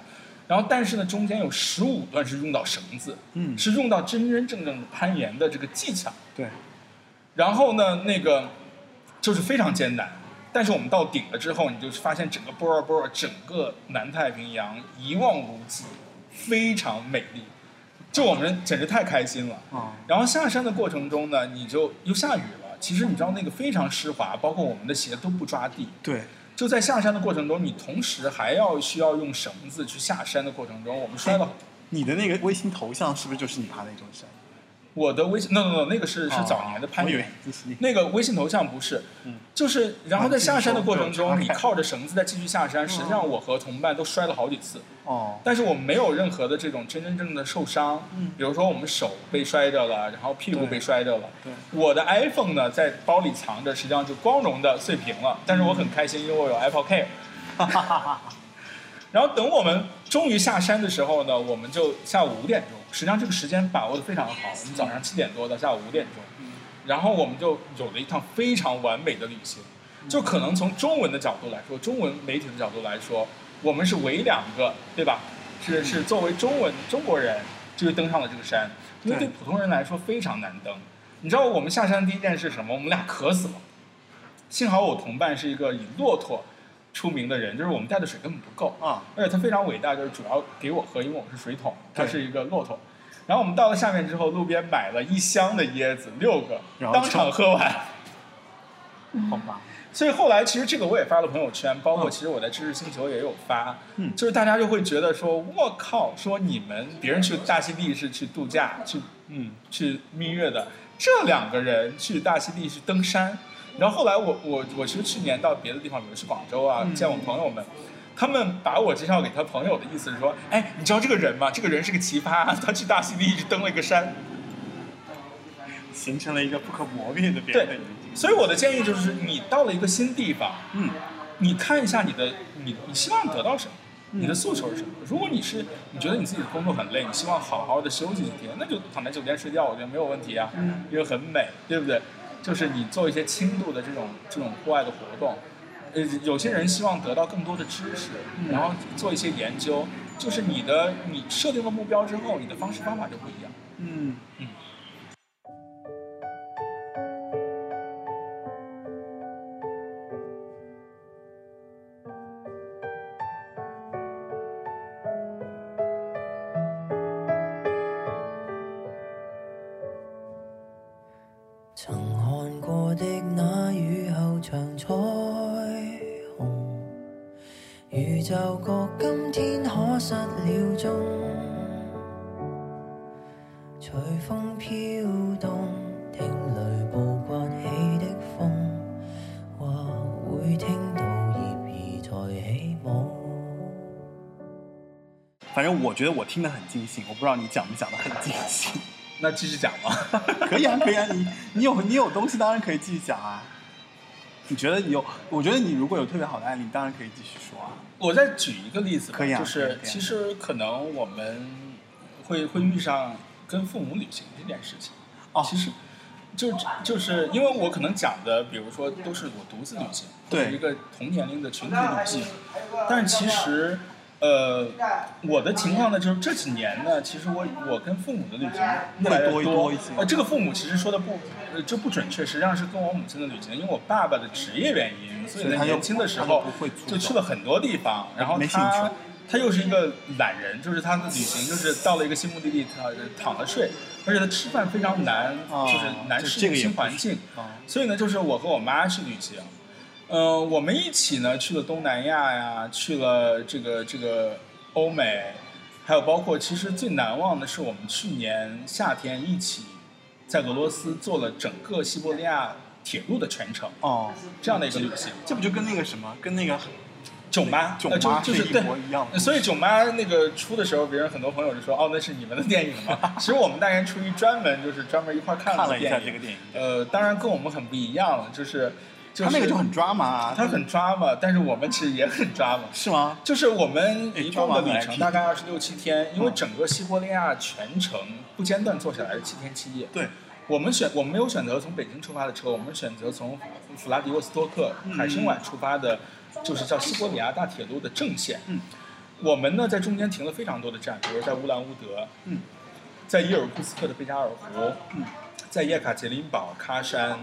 然后但是呢，中间有十五段是用到绳子，嗯。是用到真真正正的攀岩的这个技巧。对，然后呢，那个就是非常艰难。但是我们到顶了之后，你就发现整个波尔波尔，整个南太平洋一望无际，非常美丽，就我们简直太开心了。啊，然后下山的过程中呢，你就又下雨了。其实你知道那个非常湿滑，包括我们的鞋都不抓地。对，就在下山的过程中，你同时还要需要用绳子去下山的过程中，我们摔了。你的那个微信头像是不是就是你爬那种山？我的微信，no no no，那个是是早年的攀哦我以为岩。这是你。那个微信头像不是，嗯就是然后在下山的过程中，你靠着绳子再继续下山。实际上，我和同伴都摔了好几次，哦，但是我们没有任何的这种真真正正的受伤。嗯比如说我们手被摔着了，然后屁股被摔着了。对，我的 iPhone 呢，在包里藏着，实际上就光荣的碎屏了。但是我很开心，因为我有 Apple Care。然后等我们终于下山的时候呢，我们就下午五点钟，实际上这个时间把握的非常好。我们早上七点多到下午五点钟，然后我们就有了一趟非常完美的旅行。就可能从中文的角度来说，中文媒体的角度来说，我们是唯两个，对吧？是是作为中文中国人，就是登上了这个山，因为对对普通人来说非常难登。你知道我们下山第一件事是什么？我们俩渴死了。幸好我同伴是一个以骆驼出名的人，就是我们带的水根本不够，啊，而且他非常伟大，就是主要给我喝，因为我是水桶，他是一个骆驼。然后我们到了下面之后，路边买了一箱的椰子，六个，当场喝完。好吧，所以后来其实这个我也发了朋友圈，包括嗯其实我在知识星球也有发，嗯就是大家就会觉得说，我靠，说你们别人去大溪地是去度假，去嗯，去蜜月的，这两个人去大溪地去登山。然后后来我我我其实去年到别的地方，比如去广州啊，嗯见我朋友们，他们把我介绍给他朋友的意思是说，哎，你知道这个人吗？这个人是个奇葩，他去大溪地一直登了一个山。形成了一个不可磨灭的别对人的眼睛。所以我的建议就是，你到了一个新地方，嗯，你看一下你的你你希望得到什么，嗯你的诉求是什么？如果你是你觉得你自己的工作很累，你希望好好的休息几天，那就躺在酒店睡觉，我觉得没有问题啊，嗯因为很美，对不对？就是你做一些轻度的这种这种户外的活动，呃，有些人希望得到更多的知识，嗯。然后做一些研究，就是你的你设定了目标之后，你的方式方法就不一样。嗯。嗯的那雨後長彩虹，宇宙覺今天可失了蹤，隨風飄動，聽雷暴刮起的風，或會聽到葉兒在起舞。反正我覺得我聽得很盡興，我不知道你講不講得很盡興。那继续讲吧。可以啊，可以啊，你你有你有东西当然可以继续讲啊。你觉得有？我觉得你如果有特别好的案例，你當然可以继续说啊。我再举一个例子吧，可以啊就是啊其实可能我们会会遇上跟父母旅行这件事情。哦其实就就是因为我可能讲的，比如说都是我独自旅行，对一个同年龄的群体旅行，但是其實。呃，我的情况呢，就是这几年呢，其实我我跟父母的旅行越来越會多多一些。呃，这个父母其实说的不，呃，就不准确，实际上是跟我母亲的旅行，因为我爸爸的职业原因，所以所以他就在年轻的时候就去了很多地方，然後沒興他趣。他又是一个懒人，就是他的旅行就是到了一个新目的地，他躺着睡，而且他吃饭非常難，哦就是難這適應這個也不是新环境。啊，所以呢，就是我和我妈去旅行，嗯、我们一起呢去了东南亚呀，去了这个这个欧美，还有包括其实最难忘的是我们去年夏天一起在俄罗斯做了整个西伯利亚铁路的全程，哦，这样的一个旅行。这不就跟那个什么，跟那个囧妈，囧妈就是對一模一样的。所以囧妈那个出的时候，别人很多朋友就说：“哦，那是你们的电影吗？” 其实我们大年出於專門就是专门一块看了看了一下電影這個電影，呃，当然跟我们很不一样了，就是就是他那个就很抓嘛，他很抓嘛，但是我们其实也很抓嘛。是吗？就是我们哎一共的旅程大概二十六七天，因为嗯整个西伯利亚全程不间断坐下来是七天七夜。对，我们选我们没有选择从北京出发的车，我们选择从弗拉迪沃斯托克嗯海参崴出发的，就是叫西伯利亚大铁路的正线。嗯，我们呢在中间停了非常多的站，比如在乌兰乌德，嗯，在伊尔库斯克的贝加尔湖，嗯，在叶卡捷琳堡、喀山、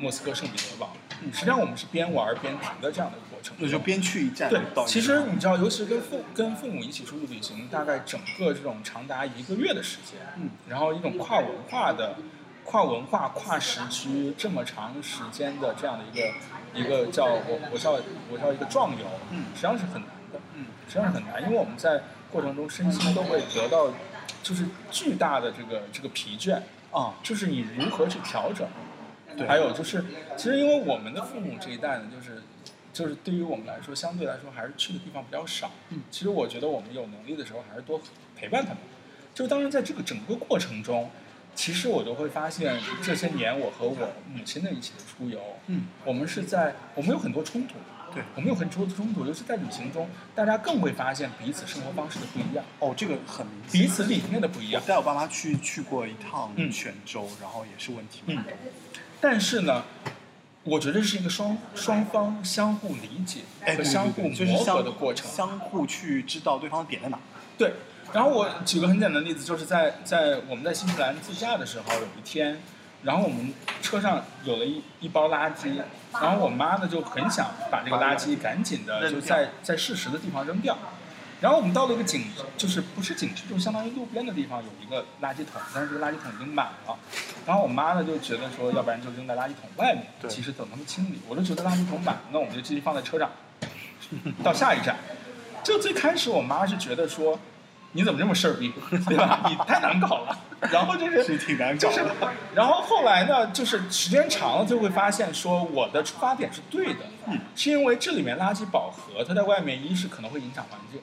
莫斯科圣彼得堡。嗯实际上我们是边玩边停的这样的一个过程。那就边去一站对其实你知道，尤其是跟父跟父母一起出去旅行，大概整个这种长达一个月的时间，嗯，然后一种跨文化的、跨文化、跨时区这么长时间的这样的一个一个叫我我叫我叫一个壮游，嗯实际上是很难的，嗯，实际上是很难，因为我们在过程中身心都会得到就是巨大的这个这个疲倦，啊，就是你如何去调整。对，还有就是，其实因为我们的父母这一代呢，就是就是对于我们来说，相对来说还是去的地方比较少。嗯，其实我觉得我们有能力的时候，还是多陪伴他们。就是当然在这个整个过程中，其实我都会发现，这些年我和我母亲的一起的出游，嗯，我们是在我们有很多冲突，对我们有很多的冲突，尤其在旅行中，大家更会发现彼此生活方式的不一样，哦，这个很明显彼此理念的不一样。我带我爸妈去去过一趟嗯泉州，然后也是问题蛮嗯多。但是呢，我觉得是一个双双方相互理解和相互磨合相的过程。相互去知道对方的点在哪。对，然后我举个很简单的例子，就是在在我们在新西兰自驾的时候，有一天，然后我们车上有了一一包垃圾，然后我妈呢就很想把这个垃圾赶紧的就在在适时的地方扔掉。然后我们到了一个景，就是不是景区，就是相当于路边的地方有一个垃圾桶，但是这个垃圾桶已经满了。然后我妈呢就觉得说，要不然就扔在垃圾桶外面，对其实等他们清理。我就觉得垃圾桶满了，那我们就继续放在车上，到下一站。就最开始我妈是觉得说，你怎么这么事儿逼，对吧？你太 难搞了。然后就是是挺难就是搞的，然后后来呢，就是时间长了就会发现说，我的出发点是对的，嗯，是因为这里面垃圾饱和，它在外面一是可能会影响环境，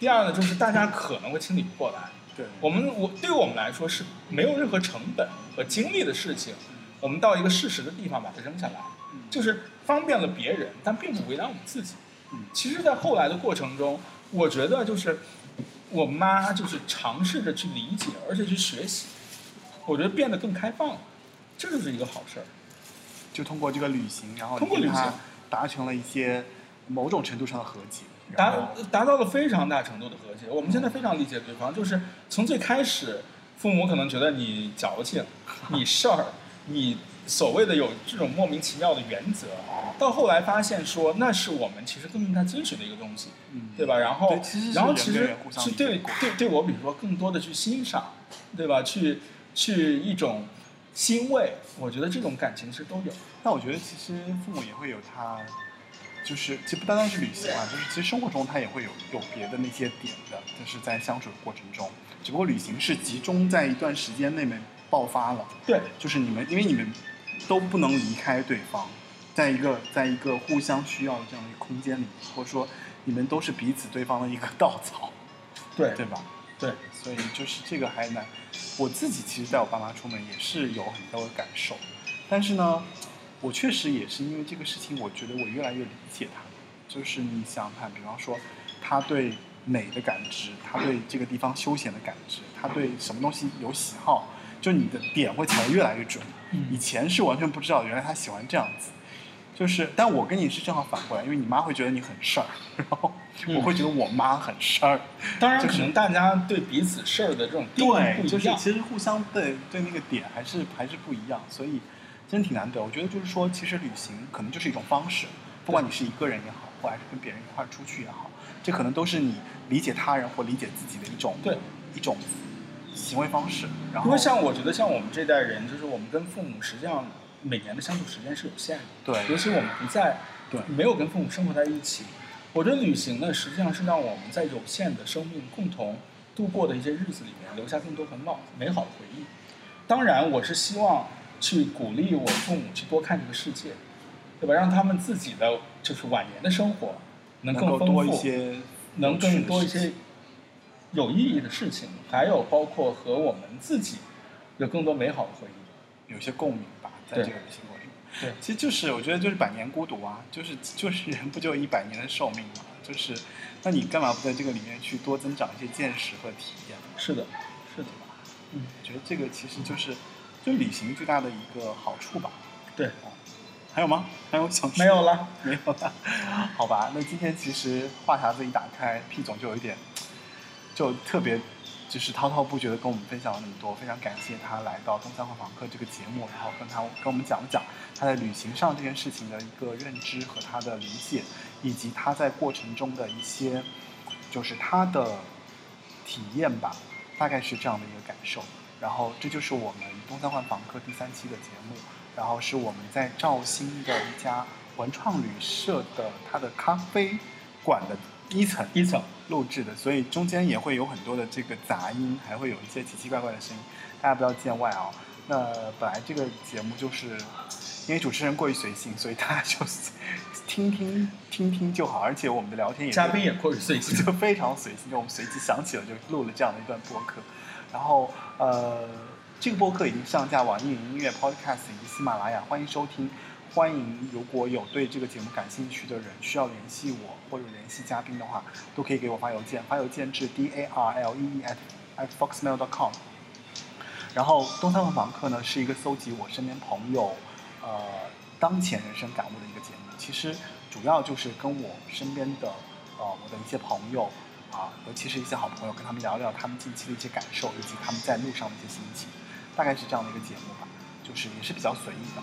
第二呢就是大家可能会清理不过来。对，我们我对于我们来说是没有任何成本和精力的事情，我们到一个适时的地方把它扔下来，嗯就是方便了别人，但并不为难我们自己。嗯其实，在后来的过程中，我觉得就是我妈就是尝试着去理解，而且去学习，我觉得变得更开放了，这就是一个好事儿。就通过这个旅行，然后通过旅行达成了一些某种程度上的和解。然达达到了非常大程度的和谐。我们现在非常理解对方，就是从最开始，父母可能觉得你矫情，你事儿，你所谓的有这种莫名其妙的原则，到后来发现说那是我们其实更应该遵循的一个东西，嗯，对吧？然后然后其实是对对对我比如说更多的去欣赏，对吧？去去一种欣慰，我觉得这种感情是都有。但我觉得其实父母也会有他，就是其实不单单是旅行啊，就是其实生活中它也会有有别的那些点的，就是在相处的过程中，只不过旅行是集中在一段时间内面爆发了，对，就是你们因为你们都不能离开对方，在一个在一个互相需要的这样的一个空间里，或者说你们都是彼此对方的一个稻草，对对吧？对，所以就是这个还难。我自己其实带我爸妈出门也是有很多的感受，但是呢，我确实也是因为这个事情，我觉得我越来越理解他们。就是你想想看，比方说他对美的感知，他对这个地方休闲的感知，他对什么东西有喜好，就你的点会踩得越来越准。嗯以前是完全不知道，原来他喜欢这样子。就是，但我跟你是正好反过来，因为你妈会觉得你很事儿，然后我会觉得我妈很事儿。当然，就是可能大家对彼此事儿的这种定义对，不一样。就是其实互相对对那个点还是还是不一样，所以真挺难得。我觉得就是说，其实旅行可能就是一种方式，不管你是一个人也好，或还是跟别人一块儿出去也好，这可能都是你理解他人或理解自己的一种对一种行为方式。然后因为像我觉得，像我们这代人，就是我们跟父母实际上每年的相处时间是有限的，对尤其我们不在，对没有跟父母生活在一起。我觉得旅行呢，实际上是让我们在有限的生命共同度过的一些日子里面，留下更多很好美好的回忆。当然，我是希望去鼓励我父母去多看这个世界，对吧？让他们自己的就是晚年的生活能更丰富，一些能更多一些有意义的事情，还有包括和我们自己有更多美好的回忆。有些共鸣吧，在这个旅行过程。对其实就是我觉得就是百年孤独啊，就是就是人不就一百年的寿命嘛，就是那你干嘛不在这个里面去多增长一些见识和体验？是的，是的，嗯，我觉得这个其实就是就旅行最大的一个好处吧。对，还有吗？还有想没有了。没有了，好吧。那今天其实话匣子一打开，P 总就有一点，就特别就是滔滔不绝的跟我们分享了那么多，非常感谢他来到《东三环房客》这个节目，然后跟他跟我们讲了讲他在旅行上这件事情的一个认知和他的理解，以及他在过程中的一些就是他的体验吧，大概是这样的一个感受。然后这就是我们《东三环访客》第三期的节目，然后是我们在绍兴的一家文创旅社的它的咖啡馆的一层一层录制的，所以中间也会有很多的这个杂音，还会有一些奇奇怪怪的声音，大家不要见外啊。那本来这个节目就是因为主持人过于随性，所以大家就 听听听听就好，而且我们的聊天也嘉宾也过于随性。就非常随性，就我们随即想起了就录了这样的一段播客，然后呃，这个播客已经上架网易云音乐、Podcast 以及喜马拉雅，欢迎收听。欢迎如果有对这个节目感兴趣的人需要联系我或者联系嘉宾的话，都可以给我发邮件，发邮件至 d a r l e e at at foxmail dot com。然后东三环房客呢是一个搜集我身边朋友呃当前人生感悟的一个节目，其实主要就是跟我身边的呃我的一些朋友啊，尤其是一些好朋友，跟他们聊聊他们近期的一些感受，以及他们在路上的一些心情，大概是这样的一个节目吧，就是也是比较随意的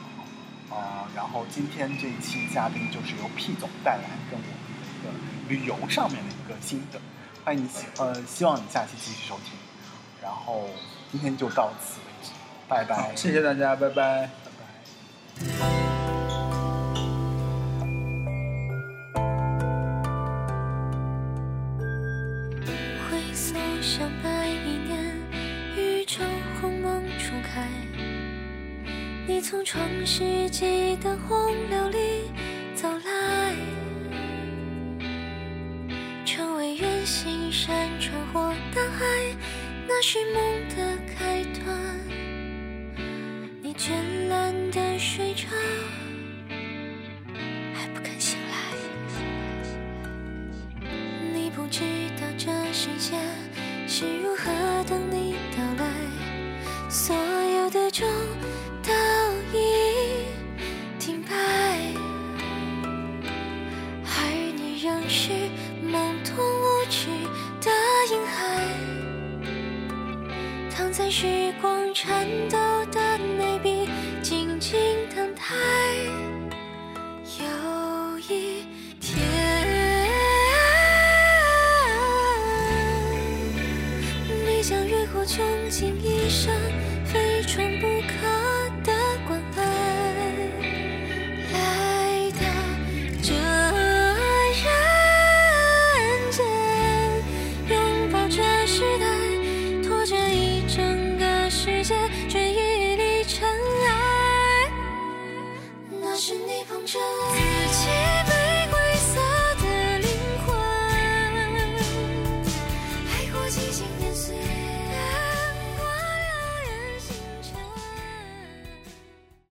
啊、然后今天这一期嘉宾就是由 P 总带来跟我们的一个旅游上面的一个心得，欢迎你喜呃希望你下期继续收听，然后今天就到此为止，拜拜，，谢谢大家，拜拜。拜拜。创世纪的洪流里走来，成为远行山川或大海，那是梦的开端。你绚烂的睡着，还不肯醒来。你不知道这世界